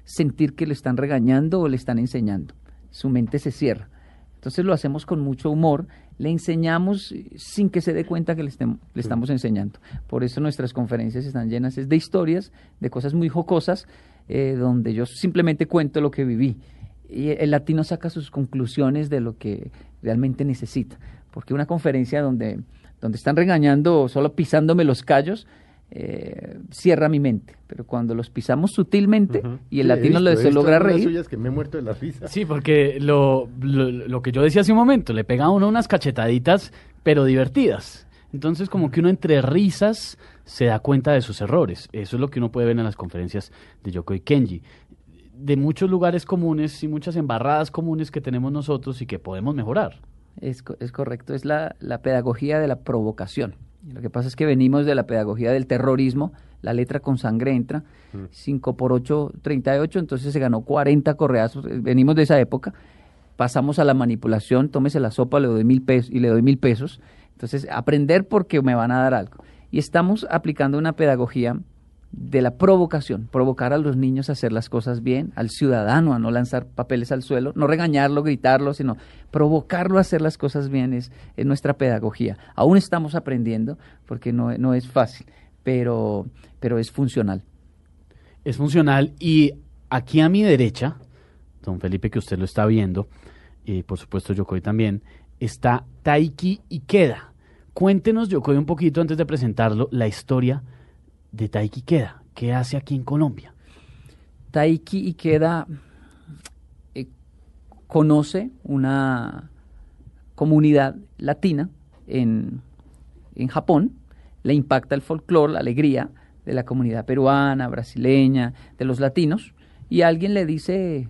sentir que le están regañando o le están enseñando. Su mente se cierra. Entonces lo hacemos con mucho humor, le enseñamos sin que se dé cuenta que le, le estamos enseñando. Por eso nuestras conferencias están llenas de historias, de cosas muy jocosas, eh, donde yo simplemente cuento lo que viví. Y el latino saca sus conclusiones de lo que realmente necesita. Porque una conferencia donde, donde están regañando o solo pisándome los callos, eh, cierra mi mente. Pero cuando los pisamos sutilmente y el latino lo, se logra reír. que me he muerto de la risa. Sí, porque lo, lo, que yo decía hace un momento, le pega a uno unas cachetaditas, pero divertidas. Entonces, como que uno entre risas se da cuenta de sus errores. Eso es lo que uno puede ver en las conferencias de Yoko y Kenji. De muchos lugares comunes y muchas embarradas comunes que tenemos nosotros y que podemos mejorar. Es, es correcto, es la, la, pedagogía de la provocación. Lo que pasa es que venimos de la pedagogía del terrorismo, la letra con sangre entra, 5 por 8, 38, entonces se ganó 40 correazos, venimos de esa época, pasamos a la manipulación, tómese la sopa, le doy mil pesos y le doy mil pesos, entonces aprender porque me van a dar algo y estamos aplicando una pedagogía de la provocación, provocar a los niños a hacer las cosas bien, al ciudadano a no lanzar papeles al suelo, no regañarlo, gritarlo, sino provocarlo a hacer las cosas bien es, nuestra pedagogía. Aún estamos aprendiendo porque no, no es fácil, pero, pero es funcional. Es funcional y aquí a mi derecha, don Felipe, que usted lo está viendo, y por supuesto Yokoi también, está Taiki Ikeda. Cuéntenos, Yokoi, un poquito antes de presentarlo, la historia de Taiki Ikeda. ¿Qué hace aquí en Colombia? Taiki Ikeda eh, conoce una comunidad latina en, en Japón, le impacta el folclore, la alegría de la comunidad peruana, brasileña, de los latinos, y alguien le dice,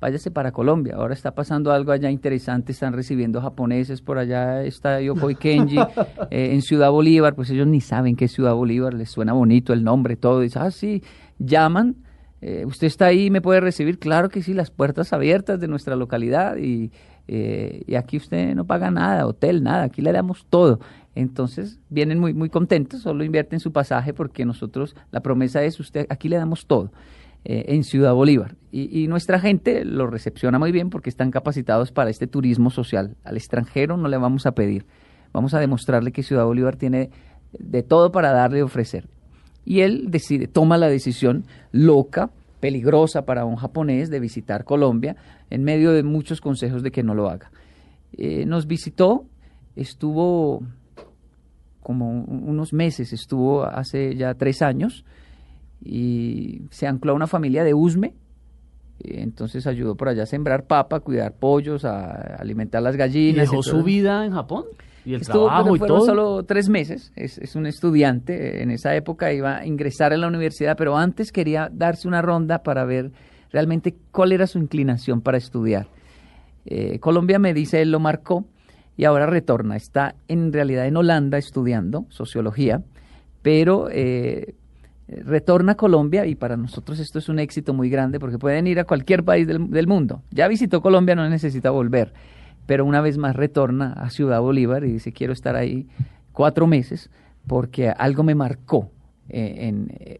váyase para Colombia. Ahora está pasando algo allá interesante, están recibiendo japoneses, por allá está Yokoi Kenji, eh, en Ciudad Bolívar, pues ellos ni saben qué es Ciudad Bolívar, les suena bonito el nombre, todo, y ah, sí, llaman, eh, usted está ahí, me puede recibir, claro que sí, las puertas abiertas de nuestra localidad y, eh, y aquí usted no paga nada, hotel, nada, aquí le damos todo. Entonces vienen muy, muy contentos, solo invierten su pasaje porque nosotros, la promesa es, usted, aquí le damos todo. Eh, en Ciudad Bolívar. Y, nuestra gente lo recepciona muy bien porque están capacitados para este turismo social. Al extranjero no le vamos a pedir. Vamos a demostrarle que Ciudad Bolívar tiene de todo para darle y ofrecer. Y él decide, toma la decisión loca, peligrosa para un japonés de visitar Colombia en medio de muchos consejos de que no lo haga. Eh, nos visitó, estuvo como unos meses, estuvo hace ya tres años, y se ancló a una familia de Usme, entonces ayudó por allá a sembrar papa, cuidar pollos, a alimentar las gallinas. ¿Y dejó su vida en Japón? ¿Y el Estuvo, trabajo y todo? solo tres meses, es, es, un estudiante, en esa época iba a ingresar en la universidad, pero antes quería darse una ronda para ver realmente cuál era su inclinación para estudiar. Eh, Colombia me dice, él lo marcó y ahora retorna. Está en realidad en Holanda estudiando sociología, pero eh, retorna a Colombia y para nosotros esto es un éxito muy grande porque pueden ir a cualquier país del, mundo. Ya visitó Colombia, no necesita volver. pero una vez más retorna a Ciudad Bolívar y dice, quiero estar ahí cuatro meses porque algo me marcó eh,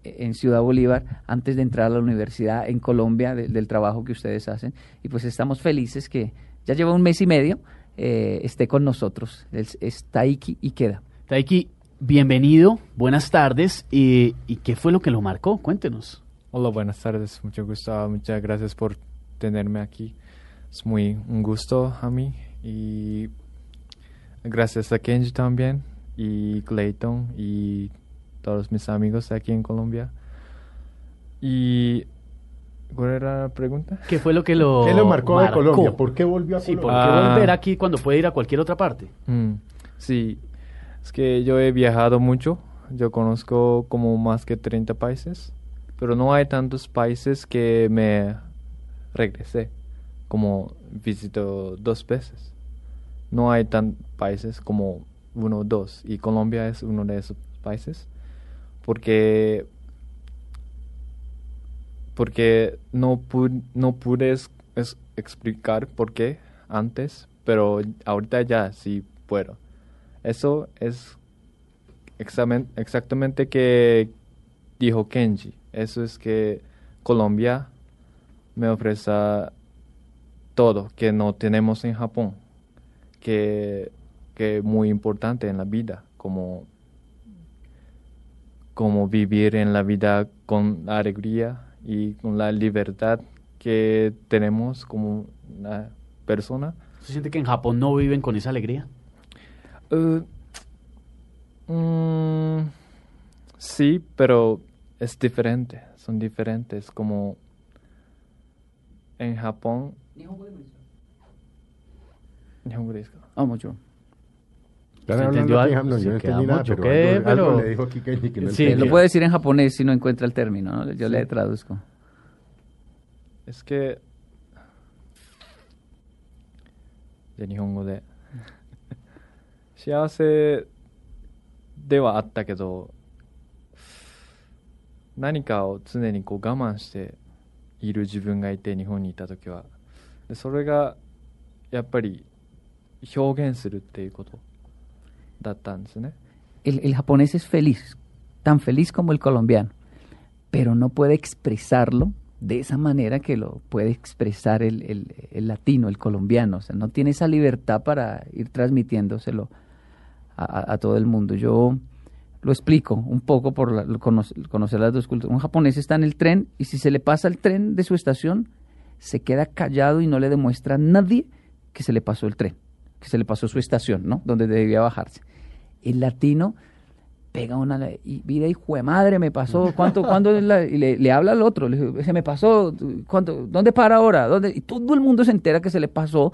en, Ciudad Bolívar antes de entrar a la universidad en Colombia del trabajo que ustedes hacen. Y pues estamos felices que ya lleva un mes y medio, eh, esté con nosotros. Es, es Taiki Ikeda. Taiki, bienvenido, buenas tardes. ¿Y qué fue lo que lo marcó? Cuéntenos. Hola, buenas tardes, mucho gusto, muchas gracias por tenerme aquí. Es muy un gusto a mí y gracias a Kenji también y Clayton y todos mis amigos aquí en Colombia. Y ¿Cuál era la pregunta? ¿Qué fue lo que lo, ¿Qué lo marcó, de Colombia? ¿Por qué volvió a sí, Colombia? ¿por qué volver aquí cuando puede ir a cualquier otra parte? Mm, sí, es que yo he viajado mucho. Yo conozco como más que 30 países, pero no hay tantos países que me regresé, como visito dos veces. No hay tantos países como uno o dos, y Colombia es uno de esos países, porque porque no, pude, no pude explicar por qué antes, pero ahorita ya sí puedo. Eso es exactamente, exactamente que dijo Kenji. Eso es que Colombia me ofrece todo que no tenemos en Japón, que es muy importante en la vida, como, como vivir en la vida con alegría y con la libertad que tenemos como una persona. ¿Se siente que en Japón no viven con esa alegría? Uh, mm, sí, pero es diferente, son diferentes, como en Japón... Ah, mucho. entendió algo? No, yo no entendí nada, pero, ¿qué? pero... le dijo aquí que, no sí, lo puede decir en japonés si no encuentra el término, ¿no? yo le traduzco. Es que... De nihongo de... 幸せではあったけど何かを常にこう我慢している自分がいて日本にいた時はでそれがやっぱり表現するっていうことだったんですね。El, el japonés es feliz, tan feliz como el colombiano, pero no puede expresarlo de esa manera que lo puede expresar el, el, el, latino, el colombiano. O sea, no tiene esa libertad para ir transmitiéndoselo a, todo el mundo. Yo lo explico un poco por conocer, las dos culturas. Un japonés está en el tren y si se le pasa el tren de su estación, se queda callado y no le demuestra a nadie que se le pasó el tren, que se le pasó su estación, ¿no? Donde debía bajarse. El latino pega una y de madre me pasó cuánto cuándo y le, le, habla al otro le se me pasó cuánto dónde para ahora dónde y todo el mundo se entera que se le pasó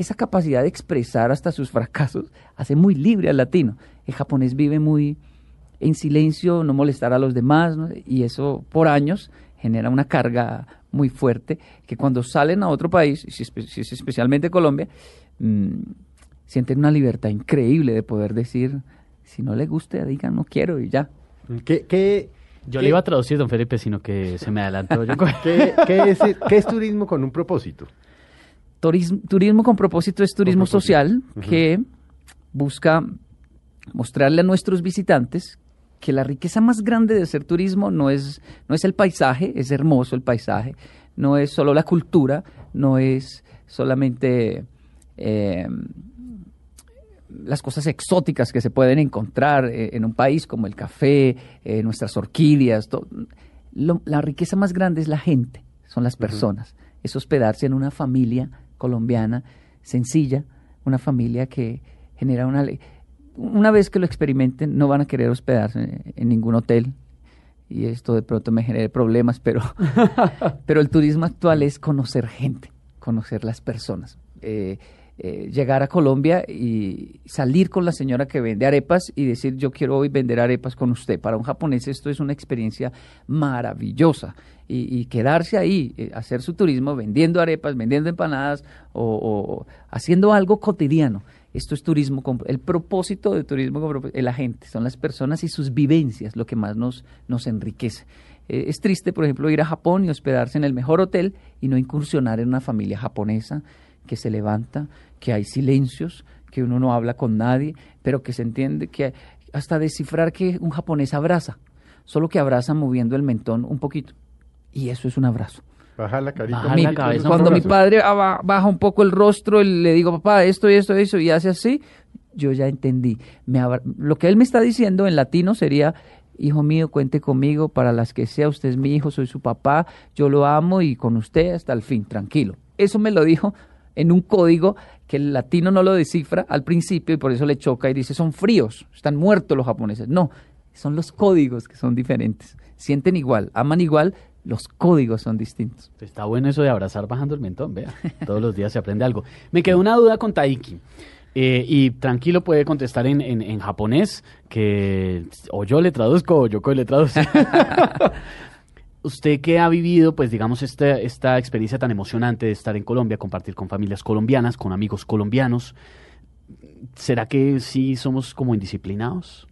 esa capacidad de expresar hasta sus fracasos hace muy libre al latino el japonés vive muy en silencio, no molestar a los demás, y eso por años genera una carga muy fuerte que cuando salen a otro país, si es, especialmente Colombia, mm, sienten una libertad increíble de poder decir, si no le gusta, digan no quiero y ya. ¿Qué, yo le iba a traducir, don Felipe, sino que se me adelantó. ¿Qué, es, ¿Qué, es, turismo con un propósito? Turismo, turismo con propósito es turismo social que busca mostrarle a nuestros visitantes que la riqueza más grande de hacer turismo no es, no es el paisaje, es hermoso el paisaje, no es solo la cultura, no es solamente eh, las cosas exóticas que se pueden encontrar eh, en un país como el café, eh, nuestras orquídeas. la riqueza más grande es la gente, son las personas. Es hospedarse en una familia colombiana sencilla, una familia que genera una una vez que lo experimenten, no van a querer hospedarse en ningún hotel. Y esto de pronto me genere problemas, pero, pero el turismo actual es conocer gente, conocer las personas. Eh, eh, llegar a Colombia y salir con la señora que vende arepas y decir yo quiero hoy vender arepas con usted. Para un japonés esto es una experiencia maravillosa y, quedarse ahí, eh, hacer su turismo vendiendo arepas, vendiendo empanadas o haciendo algo cotidiano. Esto es turismo, el propósito de turismo es la gente, son las personas y sus vivencias lo que más nos, nos enriquece. Eh, es triste, por ejemplo, ir a Japón y hospedarse en el mejor hotel y no incursionar en una familia japonesa que se levanta, que hay silencios, que uno no habla con nadie, pero que se entiende que hasta descifrar que un japonés abraza, solo que abraza moviendo el mentón un poquito. Y eso es un abrazo. Baja la carita. Baja la cabeza. Cuando mi padre baja un poco el rostro, le digo, papá, esto y esto y eso, y hace así, yo ya entendí. Me lo que él me está diciendo en latino sería, hijo mío, cuente conmigo para las que sea, usted es mi hijo, soy su papá, yo lo amo y con usted hasta el fin, tranquilo. Eso me lo dijo en un código que el latino no lo descifra al principio y por eso le choca y dice, son fríos, están muertos los japoneses. No, son los códigos que son diferentes. Sienten igual, aman igual, los códigos son distintos. Está bueno eso de abrazar bajando el mentón, vea. Todos los días se aprende algo. Me quedó una duda con Taiki. Eh, y tranquilo puede contestar en, en, japonés, que o yo le traduzco o yo le traduzco. Usted que ha vivido, pues digamos, esta, esta experiencia tan emocionante de estar en Colombia, compartir con familias colombianas, con amigos colombianos, ¿será que sí somos como indisciplinados?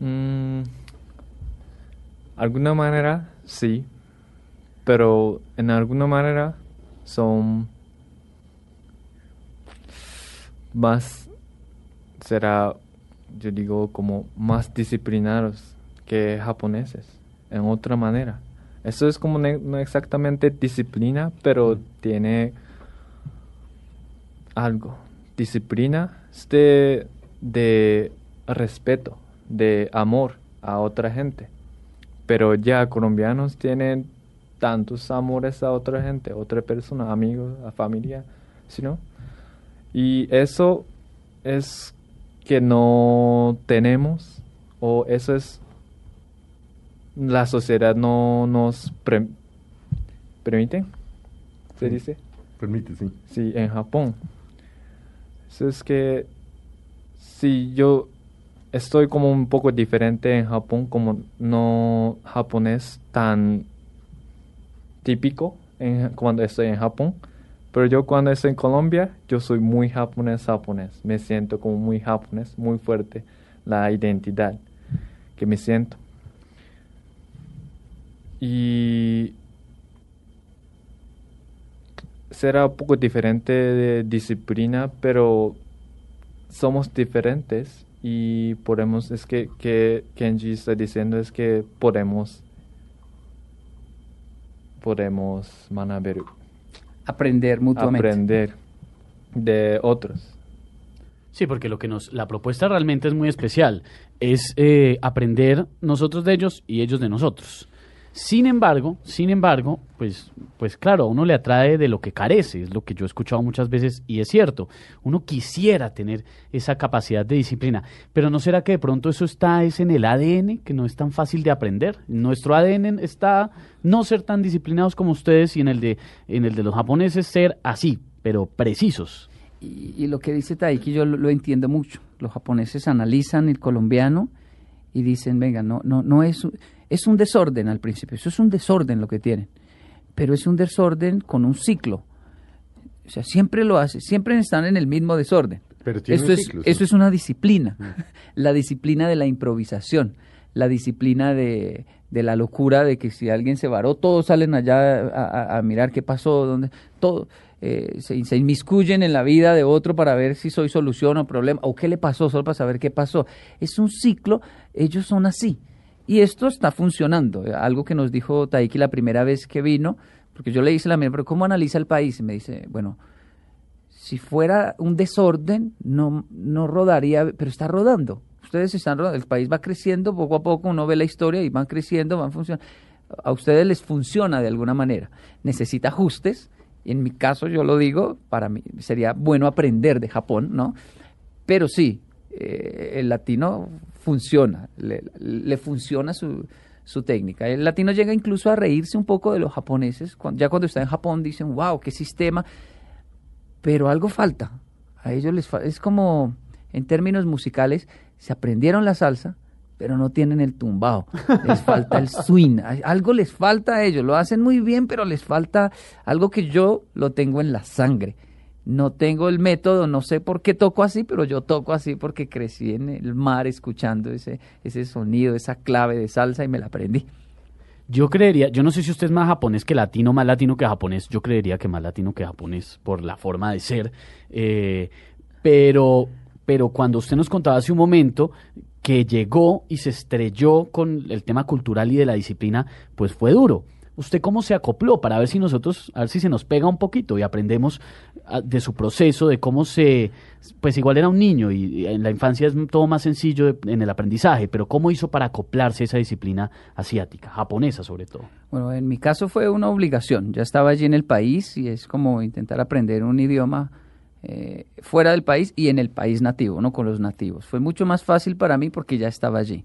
Mm, alguna manera, sí, pero en alguna manera son más, será, yo digo, como más disciplinados que japoneses, en otra manera. Eso es como no exactamente disciplina, pero tiene algo. Disciplina de, de respeto, de amor a otra gente. Pero ya colombianos tienen tantos amores a otra gente, a otra persona, amigos, a familia, ¿sí no? Y eso es que no tenemos, o eso es la sociedad no nos permite, ¿se dice? Permite, sí. Sí, en Japón. Eso es que si yo estoy como un poco diferente en Japón, como no japonés tan típico en, cuando estoy en Japón. Pero yo cuando estoy en Colombia, yo soy muy japonés japonés. Me siento como muy japonés, muy fuerte la identidad que me siento. Y será un poco diferente de disciplina, pero somos diferentes y podemos, es que, que Kenji está diciendo es que podemos, podemos manaberu. Aprender mutuamente. Aprender de otros. Sí, porque lo que nos, la propuesta realmente es muy especial. Es eh, aprender nosotros de ellos y ellos de nosotros. Sin embargo, sin embargo, pues, pues claro, a uno le atrae de lo que carece, es lo que yo he escuchado muchas veces y es cierto. Uno quisiera tener esa capacidad de disciplina, pero ¿no será que de pronto eso está es en el ADN, que no es tan fácil de aprender? Nuestro ADN está no ser tan disciplinados como ustedes y en el de, en el de los japoneses ser así, pero precisos. Y, lo que dice Taiki yo lo, lo entiendo mucho. Los japoneses analizan el colombiano y dicen, venga, no, no, no es es un desorden al principio, eso es un desorden lo que tienen, pero es un desorden con un ciclo. O sea, siempre lo hace, siempre están en el mismo desorden. Pero Esto es, Eso es una disciplina, mm. la disciplina de la improvisación, la disciplina de, de, la locura de que si alguien se varó, todos salen allá a, mirar qué pasó, dónde, todo. Eh, se, se, inmiscuyen en la vida de otro para ver si soy solución o problema, o qué le pasó, solo para saber qué pasó. Es un ciclo, ellos son así. Y esto está funcionando. Algo que nos dijo Taiki la primera vez que vino, porque yo le hice la misma, pero ¿cómo analiza el país? Y me dice, bueno, si fuera un desorden, no, no rodaría, pero está rodando. Ustedes están rodando, el país va creciendo poco a poco, uno ve la historia y van creciendo, van funcionando. A ustedes les funciona de alguna manera. Necesita ajustes. En mi caso, yo lo digo, para mí sería bueno aprender de Japón, ¿no? Pero sí, eh, el latino funciona, le, funciona su, su, técnica. El latino llega incluso a reírse un poco de los japoneses. ya cuando está en Japón dicen, wow, qué sistema. Pero algo falta. A ellos les. Es como, en términos musicales, se aprendieron la salsa, pero no tienen el tumbao. Les falta el swing. Algo les falta a ellos. Lo hacen muy bien, pero les falta algo que yo lo tengo en la sangre no tengo el método, no sé por qué toco así, pero yo toco así porque crecí en el mar escuchando ese, ese sonido, esa clave de salsa y me la aprendí. Yo creería, yo no sé si usted es más japonés que latino, más latino que japonés. Yo creería que más latino que japonés por la forma de ser. Eh, pero, pero cuando usted nos contaba hace un momento que llegó y se estrelló con el tema cultural y de la disciplina, pues fue duro. ¿Usted cómo se acopló para ver si nosotros, a ver si se nos pega un poquito y aprendemos ah, de su proceso, de cómo se, pues igual era un niño y en la infancia es todo más sencillo en el aprendizaje, pero cómo hizo para acoplarse esa disciplina asiática, japonesa sobre todo? Bueno, en mi caso fue una obligación. Ya estaba allí en el país y es como intentar aprender un idioma eh, fuera del país y en el país nativo, no con los nativos. Fue mucho más fácil para mí porque ya estaba allí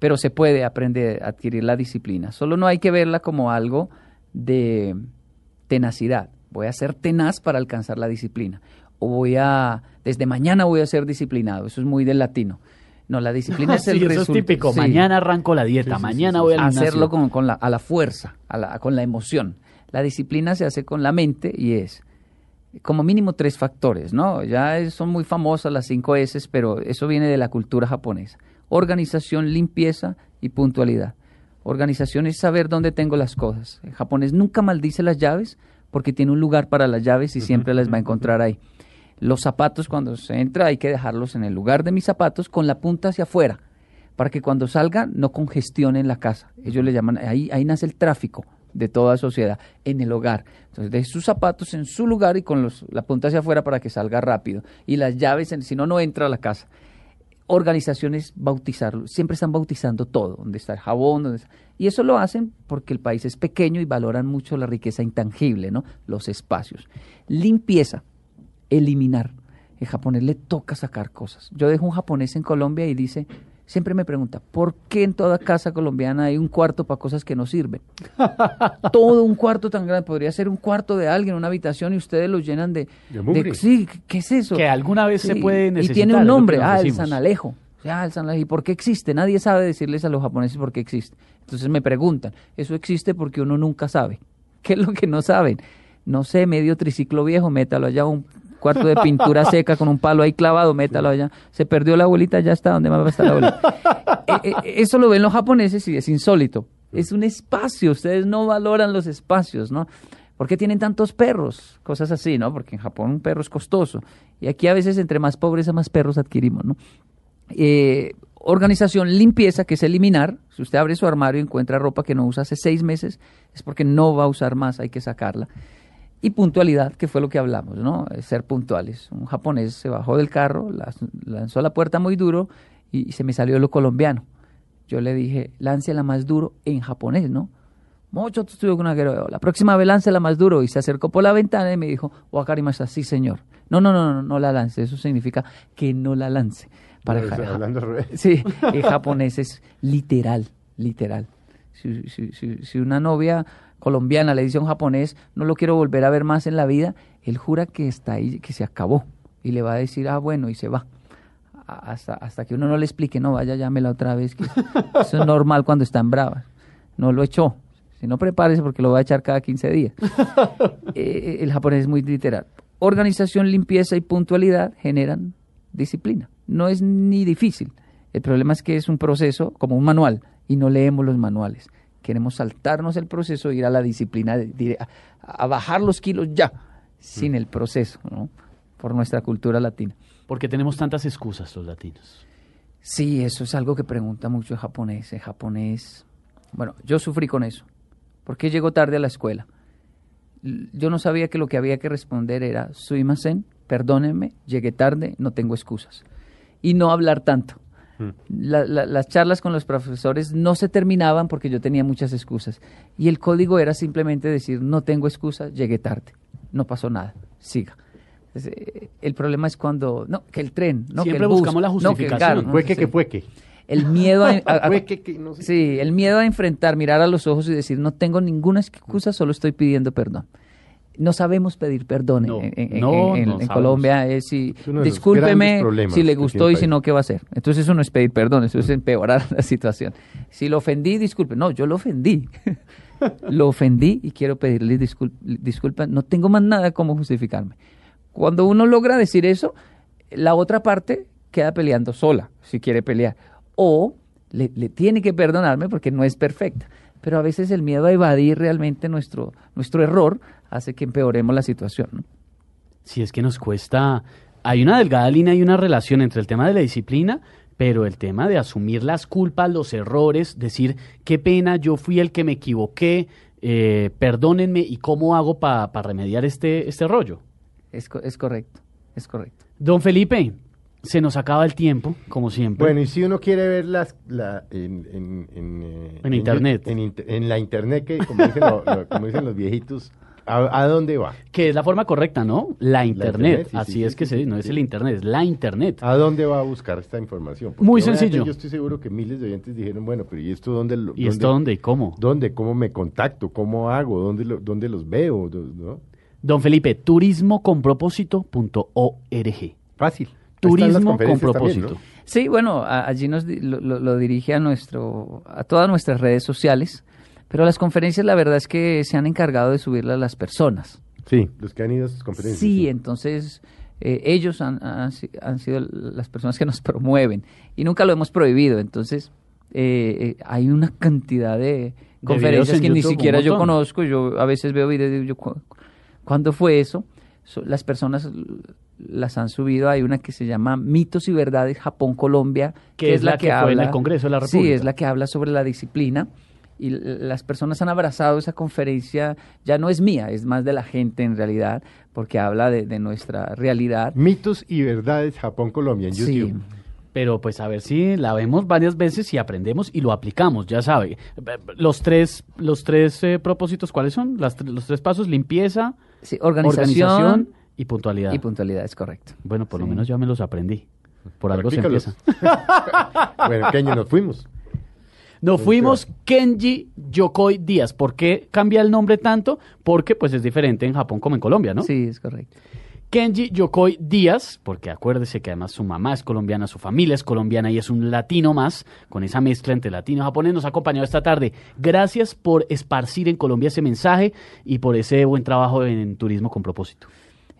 pero se puede aprender a adquirir la disciplina. Solo no hay que verla como algo de tenacidad. Voy a ser tenaz para alcanzar la disciplina. O voy a, desde mañana voy a ser disciplinado. Eso es muy del latino. No, la disciplina es el Eso es típico. Mañana arranco la dieta, mañana voy a hacerlo con, con, la, a la fuerza, a la, con la emoción. La disciplina se hace con la mente y es como mínimo tres factores, ¿no? Ya son muy famosas las cinco S, pero eso viene de la cultura japonesa organización, limpieza y puntualidad. Organización es saber dónde tengo las cosas. El japonés nunca maldice las llaves porque tiene un lugar para las llaves y siempre las va a encontrar ahí. Los zapatos cuando se entra hay que dejarlos en el lugar de mis zapatos con la punta hacia afuera para que cuando salga no congestionen la casa. Ellos le llaman, ahí, ahí nace el tráfico de toda sociedad, en el hogar. Entonces, deje sus zapatos en su lugar y con los, la punta hacia afuera para que salga rápido. Y las llaves, si no, no entra a la casa organizaciones bautizarlo, siempre están bautizando todo, donde está el jabón, y eso lo hacen porque el país es pequeño y valoran mucho la riqueza intangible, ¿no? Los espacios. Limpieza, eliminar. El japonés le toca sacar cosas. Yo dejo un japonés en Colombia y dice, siempre me pregunta, ¿por qué en toda casa colombiana hay un cuarto para cosas que no sirven? Todo un cuarto tan grande, podría ser un cuarto de alguien, una habitación, y ustedes lo llenan de... de, sí, ¿qué es eso? Que alguna vez se puede necesitar. Y tiene un nombre, ah, el San Alejo. Ah, el San Alejo. ¿Y por qué existe? Nadie sabe decirles a los japoneses por qué existe. Entonces me preguntan, eso existe porque uno nunca sabe. ¿Qué es lo que no saben? No sé, medio triciclo viejo, métalo allá un cuarto de pintura seca con un palo ahí clavado, métalo allá. Se perdió la abuelita, ya está, ¿dónde más va a estar la abuelita? Eh, eh, eso lo ven los japoneses y es insólito. Es un espacio, ustedes no valoran los espacios, ¿no? ¿Por qué tienen tantos perros? Cosas así, ¿no? Porque en Japón un perro es costoso. Y aquí a veces entre más pobreza, más perros adquirimos, ¿no? Eh, organización, limpieza, que es eliminar. Si usted abre su armario y encuentra ropa que no usa hace seis meses, es porque no va a usar más, hay que sacarla y puntualidad, que fue lo que hablamos, ¿no? Ser puntuales. Un japonés se bajó del carro, lanzó la puerta muy duro y, se me salió lo colombiano. Yo le dije, la más duro en japonés, ¿no? Mucho estuvo con La próxima vez la más duro. Y se acercó por la ventana y me dijo, Wakarimasa, sí, señor. No, no, no, no, no la lance. Eso significa que no la lance. Para hablando Sí, en japonés es literal, literal. Si, si, si una novia colombiana, le dice a un japonés, no lo quiero volver a ver más en la vida, él jura que está ahí, que se acabó. Y le va a decir, ah, bueno, y se va. Hasta, hasta que uno no le explique, no, vaya, llámela otra vez, que eso es normal cuando están bravas. No lo echó. Si no, prepárese porque lo va a echar cada 15 días. Eh, el japonés es muy literal. Organización, limpieza y puntualidad generan disciplina. No es ni difícil. El problema es que es un proceso como un manual y no leemos los manuales queremos saltarnos el proceso, ir a la disciplina, a, bajar los kilos ya, sin el proceso, ¿no? Por nuestra cultura latina. Porque tenemos tantas excusas los latinos. Sí, eso es algo que pregunta mucho el japonés. El japonés, bueno, yo sufrí con eso. ¿Por qué llego tarde a la escuela? Yo no sabía que lo que había que responder era, suimasen, perdónenme, llegué tarde, no tengo excusas. Y no hablar tanto las charlas con los profesores no se terminaban porque yo tenía muchas excusas. Y el código era simplemente decir, no tengo excusa, llegué tarde, no pasó nada, siga. Eh, el problema es cuando, no, que el tren, no, Siempre que el bus, buscamos la justificación. fue que, fue que. El miedo a, sí, el miedo a enfrentar, mirar a los ojos y decir, no tengo ninguna excusa, solo estoy pidiendo perdón no sabemos pedir perdón en, Colombia. Es si, discúlpeme si le gustó y si no, ¿qué va a hacer? Entonces eso no es pedir perdón, eso es empeorar la situación. Si lo ofendí, disculpe. No, yo lo ofendí. lo ofendí y quiero pedirle disculpas. No tengo más nada como justificarme. Cuando uno logra decir eso, la otra parte queda peleando sola, si quiere pelear. O le, le tiene que perdonarme porque no es perfecta. Pero a veces el miedo a evadir realmente nuestro, nuestro error hace que empeoremos la situación. Si es que nos cuesta, hay una delgada línea y una relación entre el tema de la disciplina, pero el tema de asumir las culpas, los errores, decir, qué pena, yo fui el que me equivoqué, eh, perdónenme y cómo hago para remediar este, este rollo. Es, es correcto, es correcto. Don Felipe, se nos acaba el tiempo, como siempre. Bueno, y si uno quiere ver las, la, en, en, en, eh, internet, en, la internet, que como dicen, como dicen los viejitos, ¿A, dónde va? Que es la forma correcta, ¿no? La Internet. Así es que se no es el Internet, es la Internet. ¿A dónde va a buscar esta información? Muy sencillo. Yo estoy seguro que miles de oyentes dijeron, bueno, pero ¿y esto dónde lo ¿Y esto dónde y cómo? ¿Dónde? ¿Cómo me contacto? ¿Cómo hago? ¿Dónde, lo, dónde los veo? ¿No? Don Felipe, turismoconpropósito.org. Fácil. Turismo con propósito. Sí, bueno, allí nos lo, lo, dirige a nuestro, a todas nuestras redes sociales, pero las conferencias la verdad es que se han encargado de subirlas las personas. Sí, los que han ido a esas conferencias. Sí, entonces eh, ellos han, han, sido las personas que nos promueven y nunca lo hemos prohibido, entonces eh, eh, hay una cantidad de, conferencias que ni siquiera yo conozco, yo a veces veo videos, yo, ¿cuándo fue eso? las personas las han subido. Hay una que se llama Mitos y Verdades Japón-Colombia, que, es la, que, habla, en el Congreso de la República. Sí, es la que habla sobre la disciplina. Y las personas han abrazado esa conferencia, ya no es mía, es más de la gente en realidad, porque habla de, nuestra realidad. Mitos y Verdades Japón-Colombia en YouTube. Sí. Pero pues a ver si la vemos varias veces y aprendemos y lo aplicamos, ya sabe. Los tres, los tres eh, propósitos, ¿cuáles son? los tres pasos, limpieza, organización y puntualidad. Y puntualidad, es correcto. Bueno, por lo menos ya me los aprendí. Por algo se empieza. bueno, Kenji, nos fuimos. Nos fuimos Kenji Yokoi Díaz. ¿Por qué cambia el nombre tanto? Porque pues es diferente en Japón como en Colombia, ¿no? Sí, es correcto. Kenji Yokoi Díaz, porque acuérdese que además su mamá es colombiana, su familia es colombiana y es un latino más, con esa mezcla entre latino y japonés, nos ha acompañado esta tarde. Gracias por esparcir en Colombia ese mensaje y por ese buen trabajo en Turismo con propósito.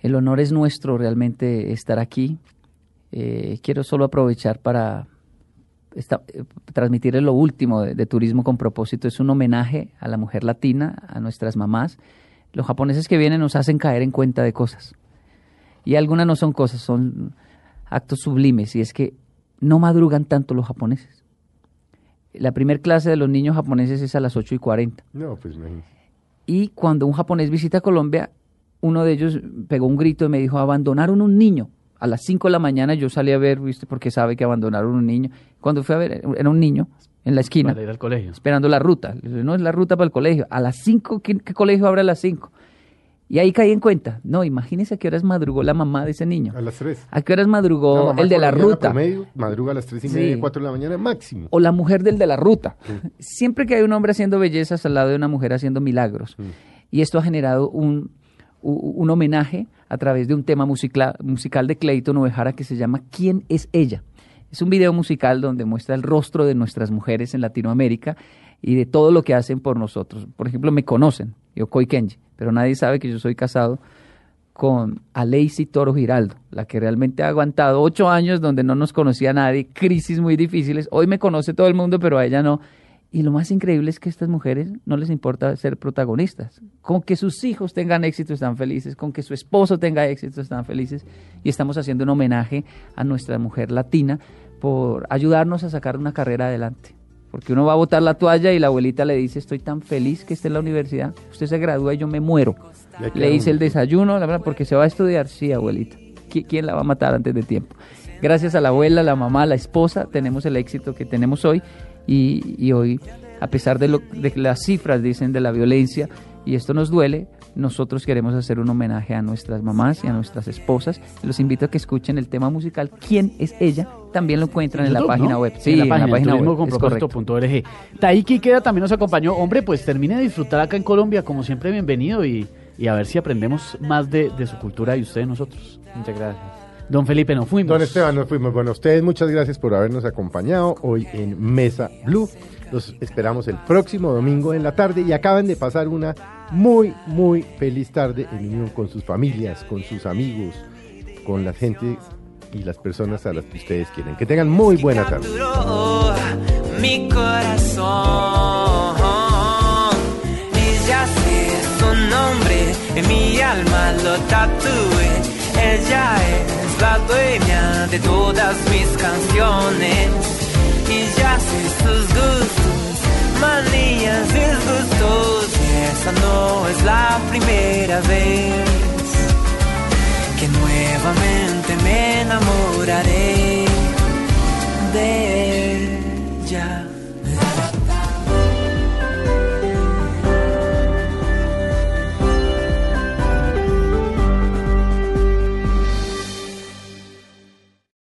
El honor es nuestro realmente estar aquí. Eh, quiero solo aprovechar para eh, transmitirles lo último de, Turismo con propósito. Es un homenaje a la mujer latina, a nuestras mamás. Los japoneses que vienen nos hacen caer en cuenta de cosas. Y algunas no son cosas, son actos sublimes. Y es que no madrugan tanto los japoneses. La primera clase de los niños japoneses es a las 8 y 40. No, pues Y cuando un japonés visita Colombia, uno de ellos pegó un grito y me dijo, abandonaron un niño. A las 5 de la mañana yo salí a ver, ¿viste? Porque sabe que abandonaron un niño. Cuando fui a ver, era un niño en la esquina. Para ir al colegio. Esperando la ruta. No es la ruta para el colegio. A las 5, ¿qué, colegio abre a las 5? Y ahí caí en cuenta. No, imagínese a qué horas madrugó la mamá de ese niño. A las 3. ¿A qué horas madrugó el de la ruta? Madruga a las 3 y media, 4 de la mañana máximo. O la mujer del de la ruta. Siempre que hay un hombre haciendo bellezas al lado de una mujer haciendo milagros. Y esto ha generado un un homenaje a través de un tema musical, musical de Clayton Ovejara que se llama ¿Quién es ella? Es un video musical donde muestra el rostro de nuestras mujeres en Latinoamérica y de todo lo que hacen por nosotros. Por ejemplo, me conocen, yo Koi Kenji, pero nadie sabe que yo soy casado con Aleisi Toro Giraldo, la que realmente ha aguantado ocho años donde no nos conocía nadie, crisis muy difíciles. Hoy me conoce todo el mundo, pero a ella no. Y lo más increíble es que a estas mujeres no les importa ser protagonistas. Con que sus hijos tengan éxito están felices, con que su esposo tenga éxito están felices. Y estamos haciendo un homenaje a nuestra mujer latina por ayudarnos a sacar una carrera adelante. Porque uno va a botar la toalla y la abuelita le dice, estoy tan feliz que esté en la universidad, usted se gradúa y yo me muero. Le dice el desayuno, la verdad, porque se va a estudiar. Sí, abuelita. ¿Quién la va a matar antes de tiempo? Gracias a la abuela, la mamá, la esposa, tenemos el éxito que tenemos hoy y, hoy, a pesar de, lo, de las cifras dicen de la violencia, y esto nos duele, nosotros queremos hacer un homenaje a nuestras mamás y a nuestras esposas. Los invito a que escuchen el tema musical ¿Quién es ella? También lo encuentran en, la página web. Sí, en la página, en la web. Taiki Queda también nos acompañó. Hombre, pues termine de disfrutar acá en Colombia. Como siempre, bienvenido y, a ver si aprendemos más de, de su cultura y ustedes nosotros. Muchas gracias. Don Felipe, nos fuimos. Don Esteban, nos fuimos. Bueno, ustedes muchas gracias por habernos acompañado hoy en Mesa Blue. Los esperamos el próximo domingo en la tarde y acaban de pasar una muy, muy feliz tarde en unión con sus familias, con sus amigos, con la gente y las personas a las que ustedes quieren. Que tengan muy buena tarde. Mi corazón, ella sé su nombre, mi alma lo tatué, ella es la dueña de todas mis canciones y ya sé sus gustos, manías, disgustos y esa no es la primera vez que nuevamente me enamoraré de ella.